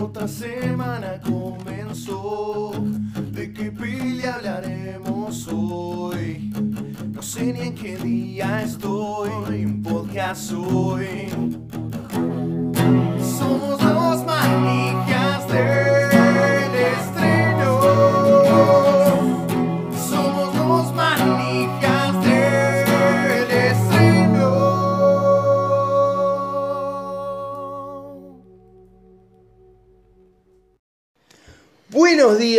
Otra semana comenzó. ¿De qué peli hablaremos hoy? No sé ni en qué día estoy. Un podcast hoy.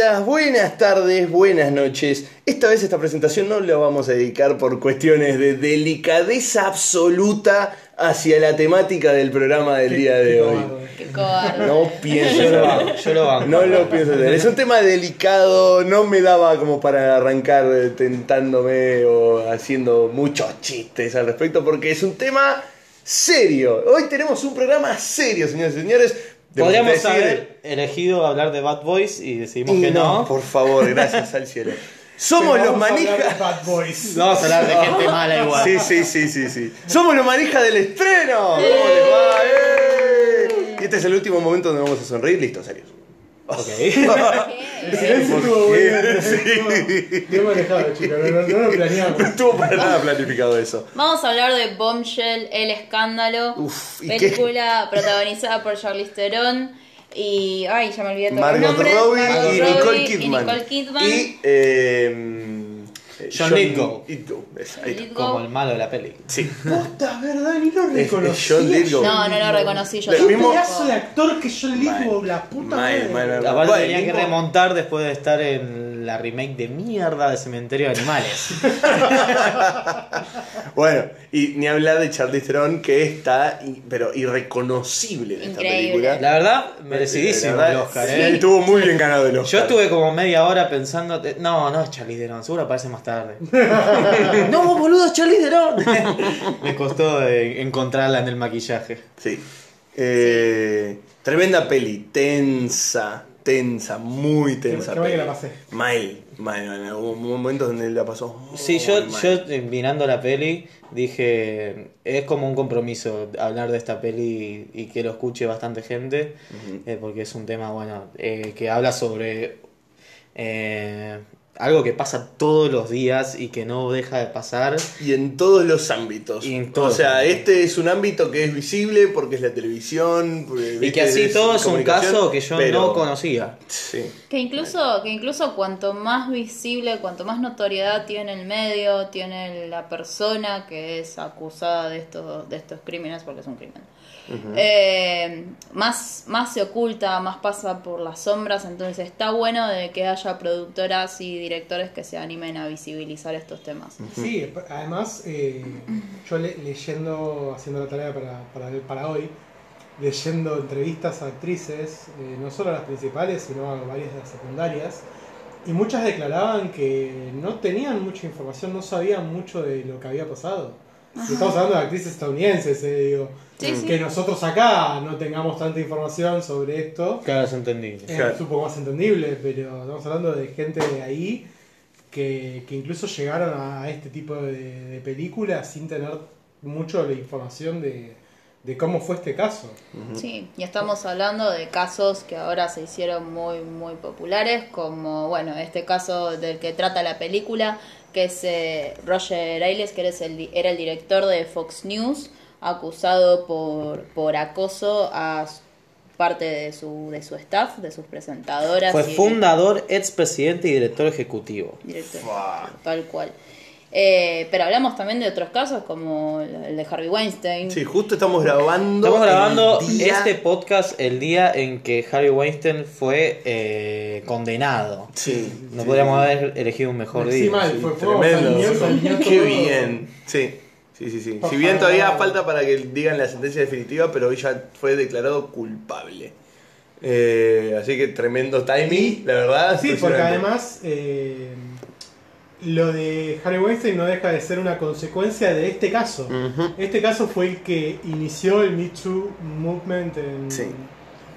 Días, buenas tardes, buenas noches. Esta vez esta presentación no la vamos a dedicar por cuestiones de delicadeza absoluta hacia la temática del programa del día de hoy. Qué cobarde. No pienso Yo lo banco, yo lo banco. No lo pienso hacer. Es un tema delicado, no me daba como para arrancar tentándome o haciendo muchos chistes al respecto porque es un tema serio. Hoy tenemos un programa serio, señores y señores. Podríamos decir- haber elegido hablar de Bad Boys y decidimos Y que no. por favor, gracias al cielo. Somos los manijas. Bad Boys. No vamos a hablar de gente mala igual. Sí, sí, sí, sí, sí. Somos los manijas del estreno. ¿Cómo les va? ¡Eh! Y este es el último momento donde vamos a sonreír. Listo, serios. Ok. El silencio estuvo bien. Sí. Bien manejado, chicos. No, no, no lo planeamos. No estuvo para nada planificado eso. Vamos a hablar de Bombshell, El Escándalo, Uf, ¿y qué? película protagonizada por Charlize Theron y... Ay, ya me olvidé todos los Margot nombres. Robbie Margot y Robbie Nicole y. Nicole Kidman. Y eh, John Lithgow. Lithgow, es- ahí está. Lithgow. Como el malo de la peli. Sí. Puta, ¿verdad? Ni lo reconocí. John Lithgow. No, no lo reconocí yo Qué mismo- pedazo de actor que John Lithgow, la puta madre. Aparte tenía que remontar después de estar en la remake de mierda de Cementerio de Animales. Bueno, y ni hablar de Charlize Theron que está, pero irreconocible en esta Increíble. película. La verdad, merecidísimo La verdad, el Oscar, sí, ¿eh? Estuvo muy bien ganado el Oscar. Yo estuve como media hora pensando, eh, no, no es Charlie Theron, seguro aparece más tarde. no, boludo, es Charlie Theron. Me costó eh, encontrarla en el maquillaje. Sí. Eh, Tremenda peli, tensa, tensa, muy tensa. Qué mal que peli. la pasé. Mal, mal, mal. Hubo momentos donde la pasó. muy Sí, yo, mal. yo eh, mirando la peli dije, es como un compromiso hablar de esta peli y, y que lo escuche bastante gente, eh, porque es un tema, bueno, eh, que habla sobre eh, algo que pasa todos los días y que no deja de pasar. Y en todos los ámbitos. Y en o todos sea, los ámbitos. este es un ámbito que es visible porque es la televisión. porque, Y que así todo es un caso que yo pero- no conocía. Sí. Que incluso, que incluso cuanto más visible, cuanto más notoriedad tiene el medio, tiene la persona que es acusada de estos, de estos crímenes, porque es un crimen, eh, más, más se oculta, más pasa por las sombras, entonces está bueno de que haya productoras y directores que se animen a visibilizar estos temas. Sí, además, eh, yo le- leyendo, haciendo la tarea para, para, para hoy, leyendo entrevistas a actrices, eh, no solo a las principales, sino a varias de las secundarias, y muchas declaraban que no tenían mucha información, no sabían mucho de lo que había pasado. Estamos hablando de actrices estadounidenses, eh, digo. Sí, sí. Que nosotros acá no tengamos tanta información sobre esto. Claro, es entendible. Es un poco más entendible, pero estamos hablando de gente de ahí que, que incluso llegaron a este tipo de, de películas sin tener mucho la información de, de cómo fue este caso. Sí, y estamos hablando de casos que ahora se hicieron muy, muy populares, como, bueno, este caso del que trata la película, que es eh, Roger Ailes, que eres el, di- era el director de Fox News, acusado por, por acoso a parte de su, de su staff, de sus presentadoras. Fue y- fundador, expresidente y director ejecutivo. director, tal cual. Eh, pero hablamos también de otros casos, como el de Harvey Weinstein. Sí, justo estamos grabando. Estamos grabando día- este podcast el día en que Harvey Weinstein fue eh, condenado. Sí. No sí, podríamos haber elegido un mejor Sí, día. mal, Sí, fue fuego, tremendo. salió, salió Qué todo. bien. Sí. Sí, sí, sí. Si bien todavía falta para que digan la sentencia definitiva, pero hoy ya fue declarado culpable. Eh, así que tremendo timing, la verdad. Sí, porque además eh, lo de Harvey Weinstein no deja de ser una consecuencia de este caso. Ujú. Este caso fue el que inició el Me Too Movement en, Sí.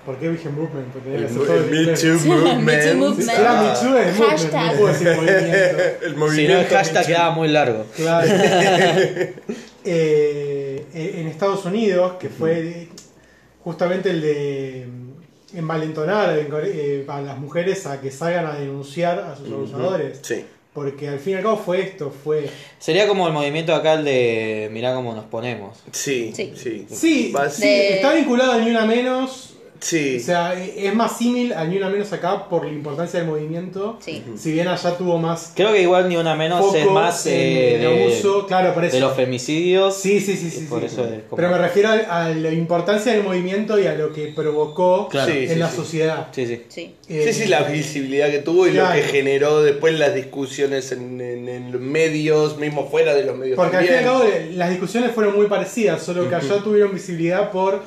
¿Por qué dije movement? Porque El, todo el en Me. Too Movement. Me Too Movement. era Me Too es movement, Hashtag. no puedo decir movimiento. El Si no, movimiento el hashtag quedaba muy largo. Claro. Eh, en Estados Unidos, que fue justamente el de mm, envalentonar eh, a las mujeres a que salgan a denunciar a sus abusadores. Sí. Porque al fin y al cabo fue esto, fue... Sería como el movimiento acá el de mirá cómo nos ponemos. Sí, Sí. sí. Sí, Va- sí, De- está vinculado a Ni Una Menos. Sí. O sea, es más símil a Ni Una Menos acá por la importancia del movimiento. Sí. Si bien allá tuvo más Creo que igual ni una menos es más en eh, de, abuso. Claro, por eso. de los femicidios. Sí, sí, sí, sí. Por sí. eso es como- Pero me refiero a, a la importancia del movimiento y a lo que provocó Claro. En sí, la sí. sociedad. Sí, sí. Sí. Eh, Sí, sí, la visibilidad que tuvo y lo que generó después las discusiones en, en- en los medios, mismo fuera de los medios Porque al fin y al también. cabo eh, las discusiones fueron muy parecidas, solo que allá tuvieron visibilidad por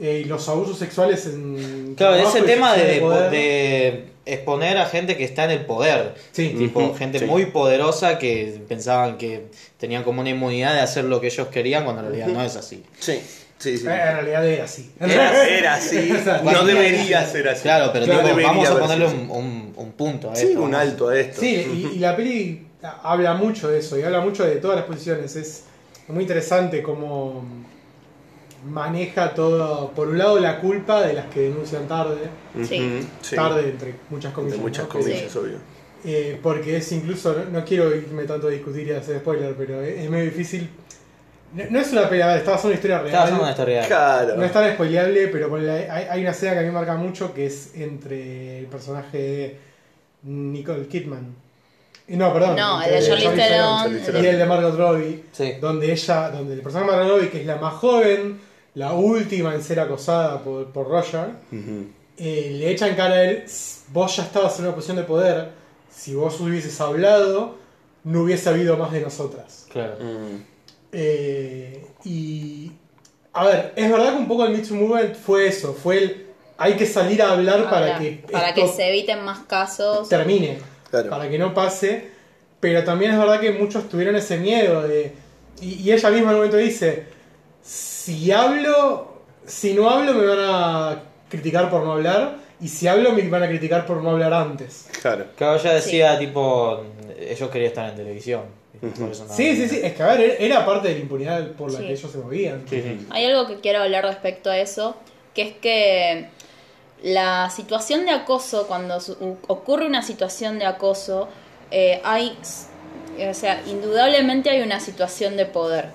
eh, los abusos sexuales en. Claro, ese y tema de, poder. de exponer a gente que está en el poder. Sí. Tipo, Ujú, gente sí. muy poderosa que pensaban que tenían como una inmunidad de hacer lo que ellos querían cuando en realidad no es así. Sí, sí, sí. Eh, en realidad era así. Era, era así, O sea, no debería ser así. Claro, pero No tipo, vamos a ponerle un, un- un punto a. Sí, esto. un vamos. alto a esto. Sí, y, y la peli habla mucho de eso, y habla mucho de todas las posiciones. Es muy interesante cómo maneja todo, por un lado, la culpa de las que denuncian tarde, Sí. Tarde entre muchas De comillas. muchas ¿no? comillas, Sí. obvio. Eh, porque es incluso, no, no quiero irme tanto a discutir y hacer spoiler, pero es, es medio difícil. No, no es una pelea, está basada en una historia real. Estaba haciendo una historia real. Claro. No es tan spoileable, pero hay, hay una escena que a mí me marca mucho que es entre el personaje de Nicole Kidman. Eh, No, perdón. No, el entre de Charlize Theron. Y el de Margot Robbie, Sí. donde ella, donde el personaje de Margot Robbie, que es la más joven, la última en ser acosada por, por Roger, eh, le echa en cara a él, vos ya estabas en una posición de poder, si vos hubieses hablado, no hubiese habido más de nosotras. Claro. Mm. Eh, y, a ver, es verdad que un poco el Me Too Movement fue eso, fue el, hay que salir a hablar para que para esto que se eviten más casos. termine, Claro. para que no pase, pero también es verdad que muchos tuvieron ese miedo de, y, y ella misma en un momento dice, si hablo, si no hablo me van a criticar por no hablar, y si hablo me van a criticar por no hablar antes. Claro. Claro, ella decía, tipo, ellos querían estar en televisión. Por eso no- Sí, sí, sí, es que a ver, era parte de la impunidad por la Sí. que ellos se movían. Sí, sí. Hay algo que quiero hablar respecto a eso, que es que la situación de acoso, cuando su- ocurre una situación de acoso, eh, hay, o sea, indudablemente hay una situación de poder,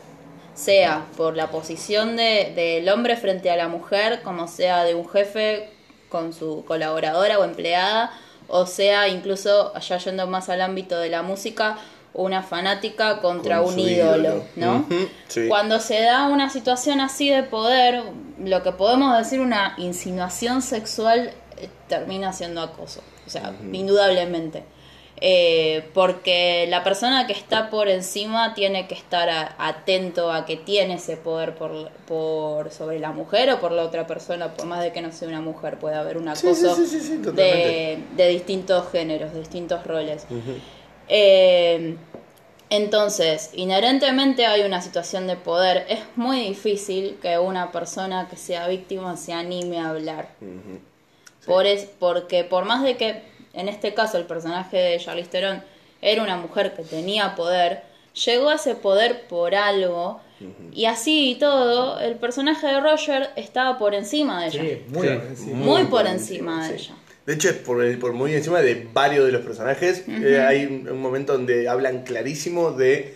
sea por la posición de- del hombre frente a la mujer, como sea de un jefe con su colaboradora o empleada, o sea incluso, allá yendo más al ámbito de la música, una fanática contra Con un ídolo, ídolo. ¿no? Sí. Cuando se da una situación así de poder, lo que podemos decir una insinuación sexual eh, termina siendo acoso, o sea, indudablemente. Eh, porque la persona que está por encima tiene que estar a- atento a que tiene ese poder por, por sobre la mujer o por la otra persona, por más de que no sea una mujer, puede haber un acoso sí, sí, sí, sí, de, totalmente. de distintos géneros, de distintos roles. Eh, entonces, inherentemente hay una situación de poder. Es muy difícil que una persona que sea víctima se anime a hablar. Por es, porque por más de que, en este caso, el personaje de Charlize Theron era una mujer que tenía poder, llegó a ese poder por algo. Y así y todo, el personaje de Roger estaba por encima de ella. Sí, muy Sí. encima. Muy por encima de sí. ella. De hecho, es por, el- por muy encima de varios de los personajes. Eh, hay un, un momento donde hablan clarísimo de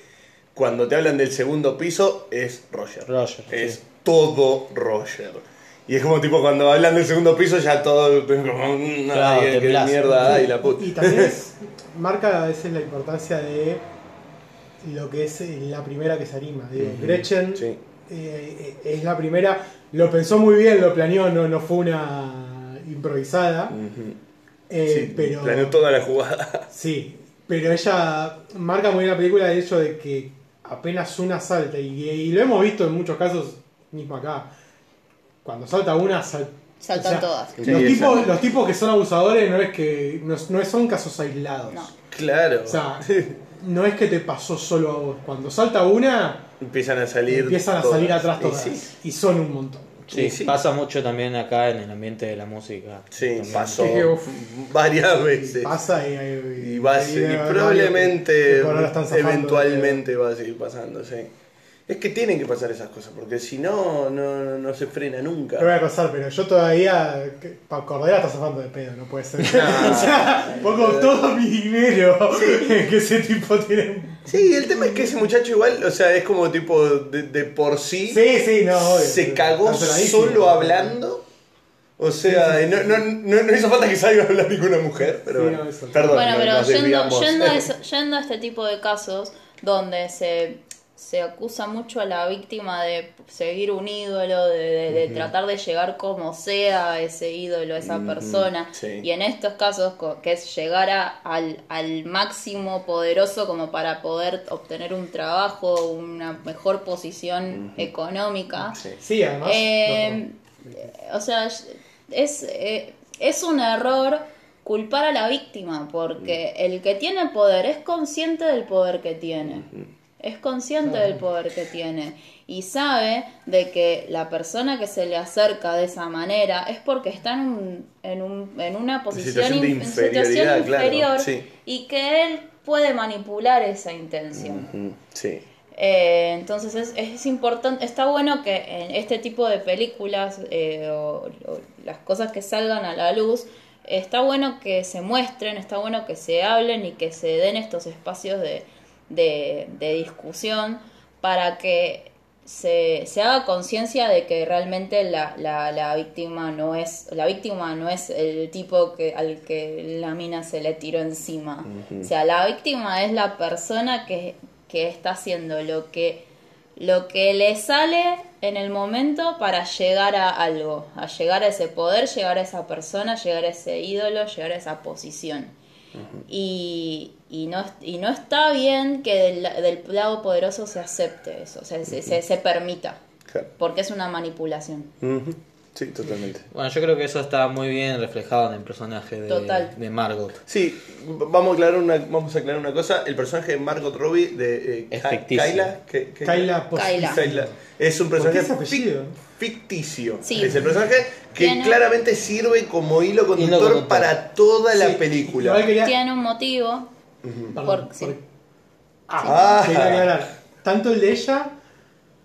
cuando te hablan del segundo piso, es Roger. Roger, Es sí. todo Roger. Y es como tipo cuando hablan del segundo piso, ya todo. es como, mm, Claro, ay, qué temblás. mierda, ay, la puta. Y también es, marca a veces la importancia de lo que es eh, la primera que se anima. Digo, Gretchen Sí. eh, eh, es la primera, lo pensó muy bien, lo planeó, no, no fue una improvisada. Eh, Sí, pero, Planeó toda la jugada. Sí, pero ella marca muy bien la película el hecho de que apenas una salta, y, y lo hemos visto en muchos casos, mismo acá, cuando salta una, sal- Saltan todas. Sí, los, tipos, los tipos que son abusadores no es que no, no son casos aislados. No. Claro. O sea, no es que te pasó solo a vos. Cuando salta una, Empiezan a salir. empiezan a todas. salir atrás Y todas. sí. Y son un montón. Sí, sí. Pasa mucho también acá en el ambiente de la música. Sí, También. pasó varias veces. Pasa y, y, Y, va a y probablemente, eventualmente va a seguir pasando, sí. Es que tienen que pasar esas cosas, porque si no, no, no se frena nunca. Te voy a acosar, pero yo todavía, para Cordera estás zafando de pedo, no puede ser. o sea, pongo todo mi dinero en que ese tipo tiene. Sí, el tema es que ese muchacho igual, o sea, es como tipo de, de por sí, Sí, sí, no, obvio. se cagó solo hablando. O sea, y no, no, no, no hizo falta que salga a hablar ninguna mujer, pero Sí, bueno, no, eso. perdón. Bueno, no- pero yendo, yendo, a eso- yendo a este tipo de casos donde se, se acusa mucho a la víctima de seguir un ídolo, de, de- de tratar de llegar como sea a ese ídolo, a esa persona. sí. Y en estos casos, que es llegar a- al, al máximo poderoso como para poder obtener un trabajo, una mejor posición económica. Sí. Sí, además. Eh, o sea, es, eh, es un error culpar a la víctima, porque el que tiene poder es consciente del poder que tiene. Es consciente del poder que tiene y sabe de que la persona que se le acerca de esa manera es porque está en, un- en, un- en una posición, situación de in- en situación inferioridad, claro, inferior sí. y que él puede manipular esa intención. Sí. Eh, entonces es, es importante, está bueno que en este tipo de películas eh, o, o las cosas que salgan a la luz, está bueno que se muestren, está bueno que se hablen y que se den estos espacios de, de, de discusión para que se, se haga conciencia de que realmente la, la, la víctima no es la víctima no es el tipo que al que la mina se le tiró encima. O sea la víctima es la persona que, que está haciendo lo que lo que le sale en el momento para llegar a algo a llegar a ese poder llegar a esa persona llegar a ese ídolo llegar a esa posición y, y, no, y no está bien que del, del lado poderoso se acepte eso, o sea, se, se, se permita, Claro. porque es una manipulación. Sí, totalmente. Bueno, yo creo que eso está muy bien reflejado en el personaje de, Total. de Margot. Sí, vamos a aclarar una, vamos a aclarar una cosa. El personaje de Margot Robbie de eh, Es ficticio. Kyla, ¿qué- qué- Kyla Post- Kyla. Kyla. Es un ¿Por qué personaje ficticio. Sí. Es el personaje que Tiene- claramente sirve como hilo conductor, conductor. para toda la película. quería- Tiene un motivo, Perdón, por- sí. por- Ah. Quería aclarar. Tanto el de ella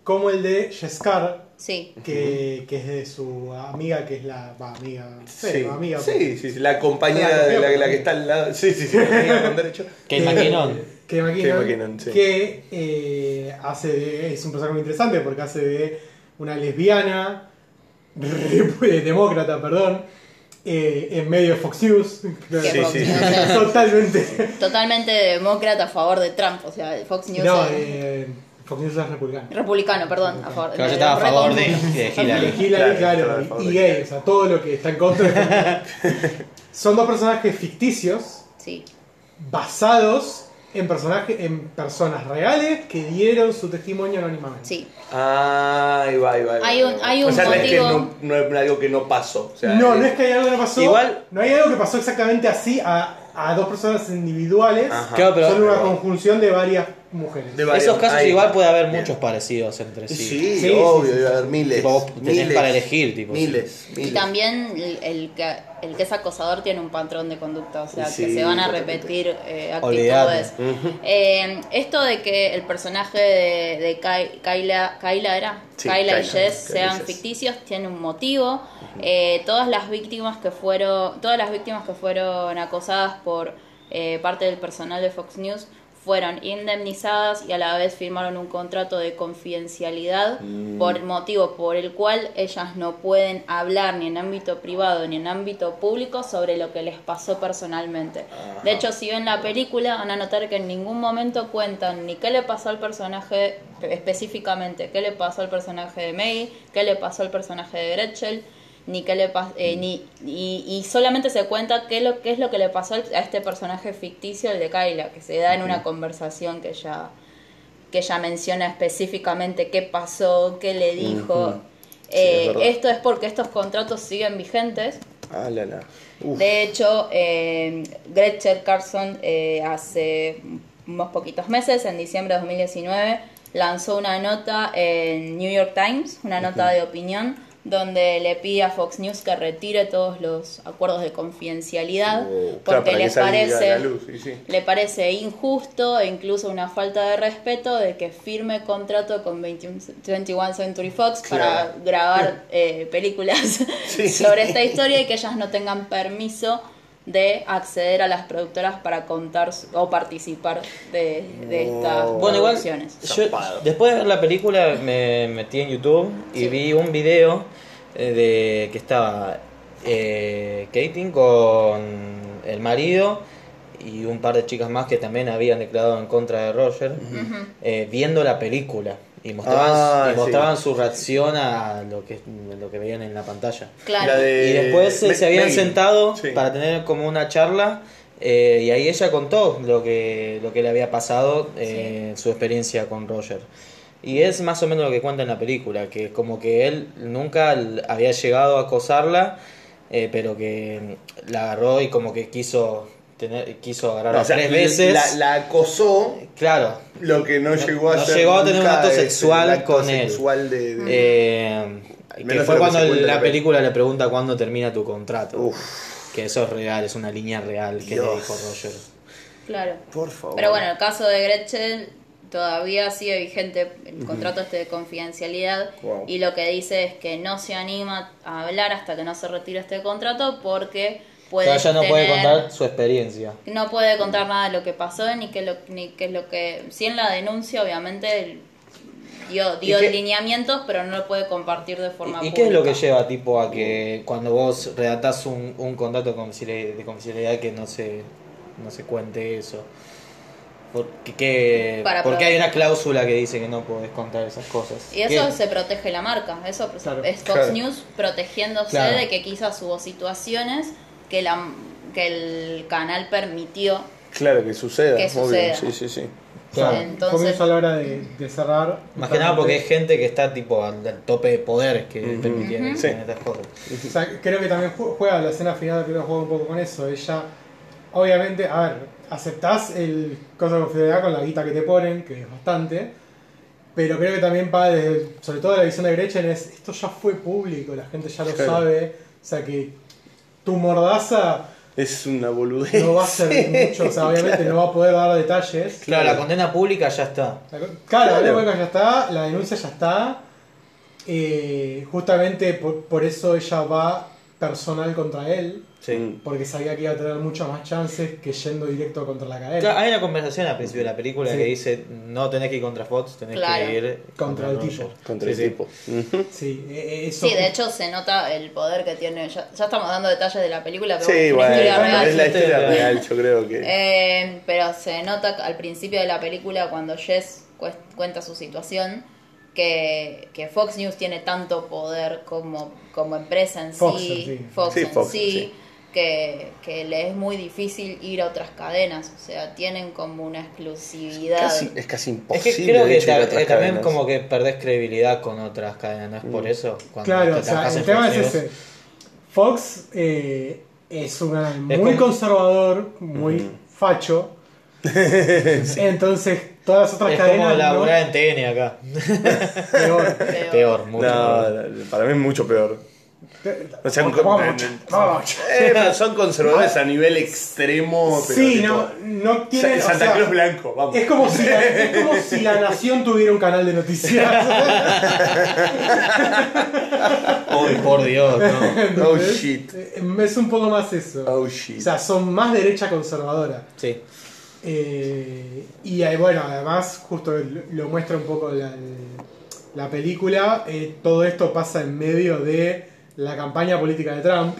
como el de Jeskar, sí, que, que es de su amiga, que es la. Va, amiga. Sí, Sí, amiga. sí, sí, sí, la compañera La de la, que- la que está al lado. Sí, sí, sí, la amiga con derecho. Kate McKinnon. Que McKinnon, sí. que eh, hace de- es un personaje muy interesante porque hace de una lesbiana, re- demócrata, perdón, eh, en medio de Fox News. Que Sí, sí. Totalmente. totalmente demócrata a favor de Trump, o sea, Fox News No, es eh, Es republicano. republicano, perdón, a favor. Claro, yo estaba a favor de, de Y Hillary. Hillary, Claro, y de gay, o sea, todo lo que está en contra de Son dos personajes ficticios Sí, basados en personajes, en personas reales que dieron su testimonio anónimamente. sí. Ah, ahí va, ahí va. ahí va, Hay un- hay o un sea, no es que motivo- no, no es algo que no pasó. O sea, no, eh, no es que hay algo que no pasó. Igual- no hay algo que pasó exactamente así a, a dos personas individuales. Ajá. Claro, pero- son una Pero- conjunción de varias mujeres. De varios- Esos casos igual puede haber Bien. muchos parecidos entre sí. Sí, Sí, obvio, sí, sí. debe haber miles. Tipo, vos tenés miles, para elegir, tipo, Miles, miles. Y también el, el que, el que es acosador tiene un patrón de conducta, o sea, Sí, que se van a repetir eh, actitudes. Eh, esto de que el personaje de, de Kyla, Kyla era, Sí, Kyla y Jess sean ficticios, tiene un motivo. Eh, todas las víctimas que fueron, todas las víctimas que fueron acosadas por eh, parte del personal de Fox News fueron indemnizadas y a la vez firmaron un contrato de confidencialidad Mm. por el motivo por el cual ellas no pueden hablar ni en ámbito privado ni en ámbito público sobre lo que les pasó personalmente. De hecho, si ven la película van a notar que en ningún momento cuentan ni qué le pasó al personaje específicamente, qué le pasó al personaje de Maggie, qué le pasó al personaje de Gretchen, ni qué le eh, ni y, y solamente se cuenta qué, lo, qué es lo que le pasó a este personaje ficticio, el de Kyla, que se da en una conversación que ella que ella menciona específicamente qué pasó, qué le dijo. Eh, es esto es porque estos contratos siguen vigentes. Ah, la, la. Uf. De hecho, eh, Gretchen Carlson eh, hace unos poquitos meses, en diciembre de 2019, lanzó una nota en New York Times, una nota de opinión, donde le pide a Fox News que retire todos los acuerdos de confidencialidad Oh, porque les parece luz, sí, sí. le parece injusto e incluso una falta de respeto de que firme contrato con 21, 21 Century Fox Claro. para grabar eh, películas Sí. sobre esta historia y que ellas no tengan permiso de acceder a las productoras para contar su- o participar de, de estas No. Bueno, igual, yo después de ver la película me metí en YouTube y Sí. vi un video eh, de que estaba eh, Katie con el marido y un par de chicas más que también habían declarado en contra de Roger eh, viendo la película y mostraban, Ah, y mostraban sí. su reacción a lo que, lo que veían en la pantalla. Claro. La de- Y después eh, Me- se habían Maggie. sentado Sí. para tener como una charla eh, y ahí ella contó lo que, lo que le había pasado, eh, su experiencia con Roger. Y es más o menos lo que cuenta en la película, que como que él nunca había llegado a acosarla, eh, pero que la agarró y como que quiso tener, quiso agarrarla No, o sea, tres veces. La, la acosó, Claro. lo que no, No- llegó a no ser llegó a tener un acto sexual acto con él. sexual de, de- Eh, que fue que cuando en la la película le pregunta cuándo termina tu contrato. Uf, Que eso es real, es una línea real que le dijo Roger. Claro. por favor. Pero bueno, el caso de Gretchen todavía sigue vigente el contrato este de confidencialidad Wow. y lo que dice es que no se anima a hablar hasta que no se retire este contrato porque puede ella no puede contar su experiencia. no puede contar nada de lo que pasó ni qué lo, ni qué es lo que sí en la denuncia obviamente dio dio ¿Y qué- lineamientos pero no lo puede compartir de forma ¿Y, y qué es lo que lleva tipo a que cuando vos redactás un, un contrato de confidencialidad, de confidencialidad que no se, no se cuente eso? Porque, porque hay una cláusula que dice que no podés contar esas cosas. Y eso ¿Qué? se protege la marca, eso Claro. es Fox Claro. News protegiéndose Claro. de que quizás hubo situaciones que la que el canal permitió. Claro que suceda, Que obvio. suceda. Sí, sí, sí. Claro. Entonces- Comienzo a la hora de, de cerrar. Más que nada porque hay gente que está tipo al, al tope de poder que se hagan estas cosas. O sea, creo que también ju- juega la escena final, creo que juega un poco con eso. Ella, obviamente, a ver, aceptás el cosa de confidencialidad con la guita que te ponen, que es bastante. Pero creo que también va desde, sobre todo la visión de Gretchen, es esto ya fue público, la gente ya lo Claro. sabe. O sea que tu mordaza Es una boludez. no va a ser mucho, o sea, obviamente no va a poder dar detalles. Claro, la condena pública ya está. La Claro, la huelga ya está, la denuncia ya está. Eh, justamente por, por eso ella va personal contra él, Sí. porque sabía que iba a tener muchas más chances que yendo directo contra la cadena. Claro, hay una conversación al principio de la película Sí. que dice no tenés que ir contra Fox, tenés Claro. que ir Contra el Roger". tipo. Contra Sí, el sí. tipo. Sí, eh, eso Sí, de hecho se nota el poder que tiene. Ya, ya estamos dando detalles de la película, pero Sí, bueno, historia bueno, real. es la historia real, yo creo que. Eh, pero se nota al principio de la película cuando Jess cuenta su situación que, que Fox News tiene tanto poder como, como empresa en Fox sí, en sí. Fox Sí, en Fox en sí. Que, que le es muy difícil ir a otras cadenas, o sea, tienen como una exclusividad. Casi, es casi Es imposible. que creo de que hecho, ir a otras también cadenas. como que perdés credibilidad con otras cadenas, ¿no es por eso? Cuando Claro, te o sea, el tema Fox es ese. Fox eh, es un canal muy como- conservador, muy facho. Entonces, todas las otras Es como cadenas. ¿no? laburar en TN acá. Peor. Peor, mucho No, peor. no, para mí es mucho peor. O sea, Vamos, vamos, vamos. eh, pero son conservadores a nivel extremo. Pero Sí, tipo, no, no tienen. Sa- Santa o sea, Cruz Blanco, vamos. Es como, si la, es como si la nación tuviera un canal de noticias. Uy, por Dios, no. Oh shit. Eh, Es un poco más eso. Oh shit. O sea, son más derecha conservadora. Sí. Eh, y bueno, además, justo lo, muestra un poco la, la película. eh, todo esto pasa en medio de la campaña política de Trump,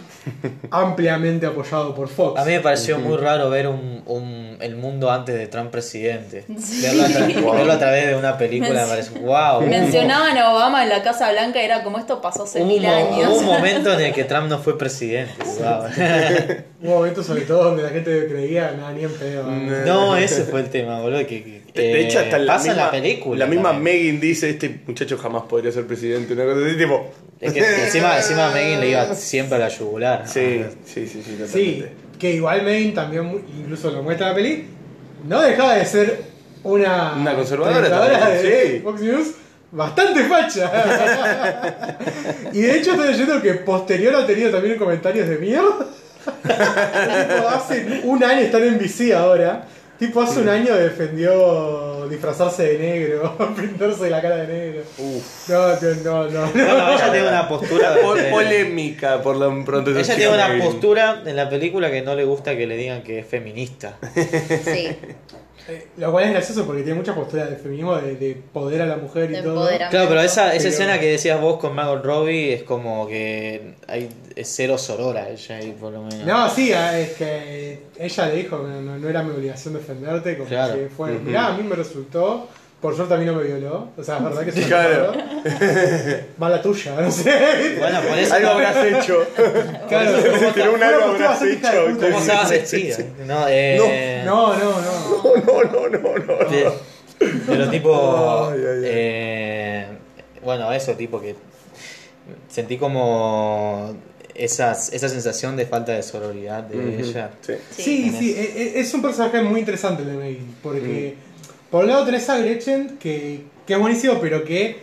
ampliamente apoyado por Fox. A mí me pareció muy raro ver un, un- el mundo antes de Trump presidente. Sí. Verlo, a tra- verlo a través de una película me parece, wow. Mencionaban a Obama en la Casa Blanca y era como esto pasó hace Hubo mil años. hubo un momento en el que Trump no fue presidente. wow. Un momento sobre todo donde la gente creía, nada, ni en pedo. No, ese fue el tema, boludo. Que, que- De, hecho, hasta eh, la pasa misma, la película. La misma también. Megan dice: Este muchacho jamás podría ser presidente. Una cosa así, tipo. Es que encima, encima a Megan le iba siempre a la yugular. Sí, sí, sí, sí, Sí, totalmente. que igual Maine también, incluso lo muestra en la peli, no dejaba de ser una, Una conservadora también, de sí. Fox News, bastante facha. y de hecho estoy leyendo que posterior ha tenido también comentarios de mierda. tipo, hace un año están en VC ahora. Tipo, hace un año defendió disfrazarse de negro, pintarse la cara de negro. Uf. No, no, no, no. Bueno, ella tiene una postura. Polémica por lo pronto. ella tiene una postura en la película que no le gusta que le digan que es feminista. Sí, Eh, Lo cual es gracioso porque tiene mucha postura de feminismo, de, de poder a la mujer y De todo. Claro, pero esa, esa Pero- escena que decías vos con Margot Robbie es como que hay es cero sorora ella ahí por lo menos. No, sí, ah, es que ella le dijo que no, no era mi obligación defenderte, como Claro. que fue, mirá, a mí me resultó, por suerte a mí no me violó, o sea, es verdad que una Claro. Mala tuya, no sé. Bueno, por eso Algo no- habrás hecho. Claro, Pero un fue algo habrás hecho. ¿Cómo se sí, vestida? No, eh, No, no, no. No, no, no, no. de- Pero tipo. Ay, ay, ay. eh, bueno, eso, tipo que. Sentí como. Esas, esa sensación de falta de sororidad de ella. sí. Sí. Sí, e- e- es un personaje muy interesante el de Maggie, porque por un lado tenés a Gretchen, que, que es buenísimo, pero que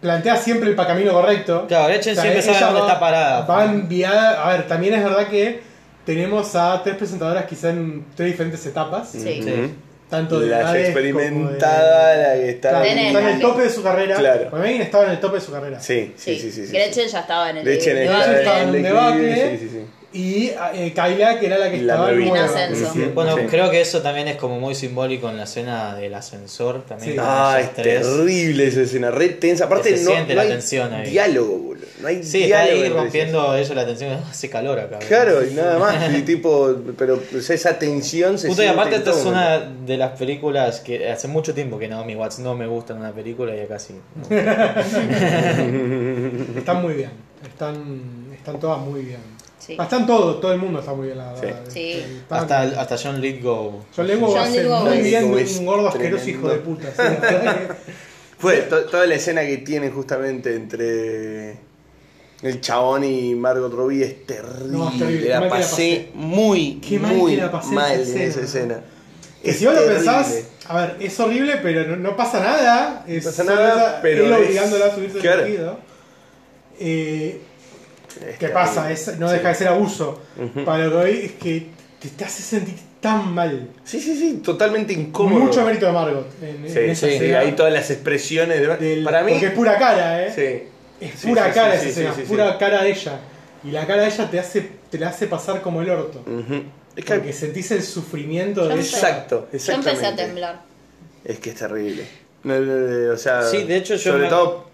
plantea siempre el camino correcto. Claro, Gretchen O sea, siempre sabe dónde va- está parada. Va enviada. A ver, también es verdad que tenemos a tres presentadoras quizá en tres diferentes etapas. Sí. Ujú. Tanto de La experimentada, de- la que está. Claro, está en el tope de su carrera. Claro. Mí estaba en el tope de su carrera. Sí, sí, Sí, sí, sí. sí, Gretchen ya estaba en el Gretchen debate. está estaba en el debacle. Sí, sí, sí. Y eh, Kyla, que era la que La estaba nueva. En ascenso. Bueno, Sí. creo que eso también es como muy simbólico en la escena del ascensor también. Sí. Ah, es terrible esa escena, re tensa. Aparte, Se no, siente no la hay tensión ahí. diálogo, boludo. No hay Sí, está diálogo. ahí entre rompiendo eso la tensión. Hace calor acá. ellos. Claro, y nada más. Y tipo, pero esa tensión se Puto, y siente aparte esta es una de las películas que hace mucho tiempo que Naomi Watts no me gusta en una película y acá sí. ¿no? Están muy bien. Están, están todas muy bien. Sí. Están todos, todo el mundo está muy bien, la verdad. Sí. Este, está- hasta, hasta John Lithgow. John Lithgow John hace Lithgow muy es- bien es un gordo asqueroso hijo de puta. sí, la verdad que- Fue to- toda la escena que tienen justamente entre el chabón y Margot Robbie es terrible. No, es terrible, qué La mal que la pasé pasé. muy, Qué mal muy que la pasé en mal esa en esa escena. escena. Que Es si vos lo terrible. pensás, a ver, es horrible, pero no, no pasa nada. Es pasa solo nada, esa- pero él es- obligándola a subirse claro. al tejido. Eh, Es ¿Qué pasa? terrible. Es, no Sí. deja de ser abuso. Ujú. Para lo que hoy es que te, te hace sentir tan mal. Sí, sí, sí, totalmente incómodo. Mucho mérito de Margot en, en Sí, esa sí, hay todas las expresiones. De... del- Para mí, Porque es pura cara, ¿eh? sí. Es pura sí, cara sí, esa sí, escena, sí, sí, pura sí. cara de ella. Y la cara de ella te hace te la hace pasar como el orto. Es que Porque sentís el sufrimiento Yo de empecé- ella. Exacto, Yo exactamente. empecé a temblar. Es que es terrible. O sea, Sí, de hecho yo sobre me- todo,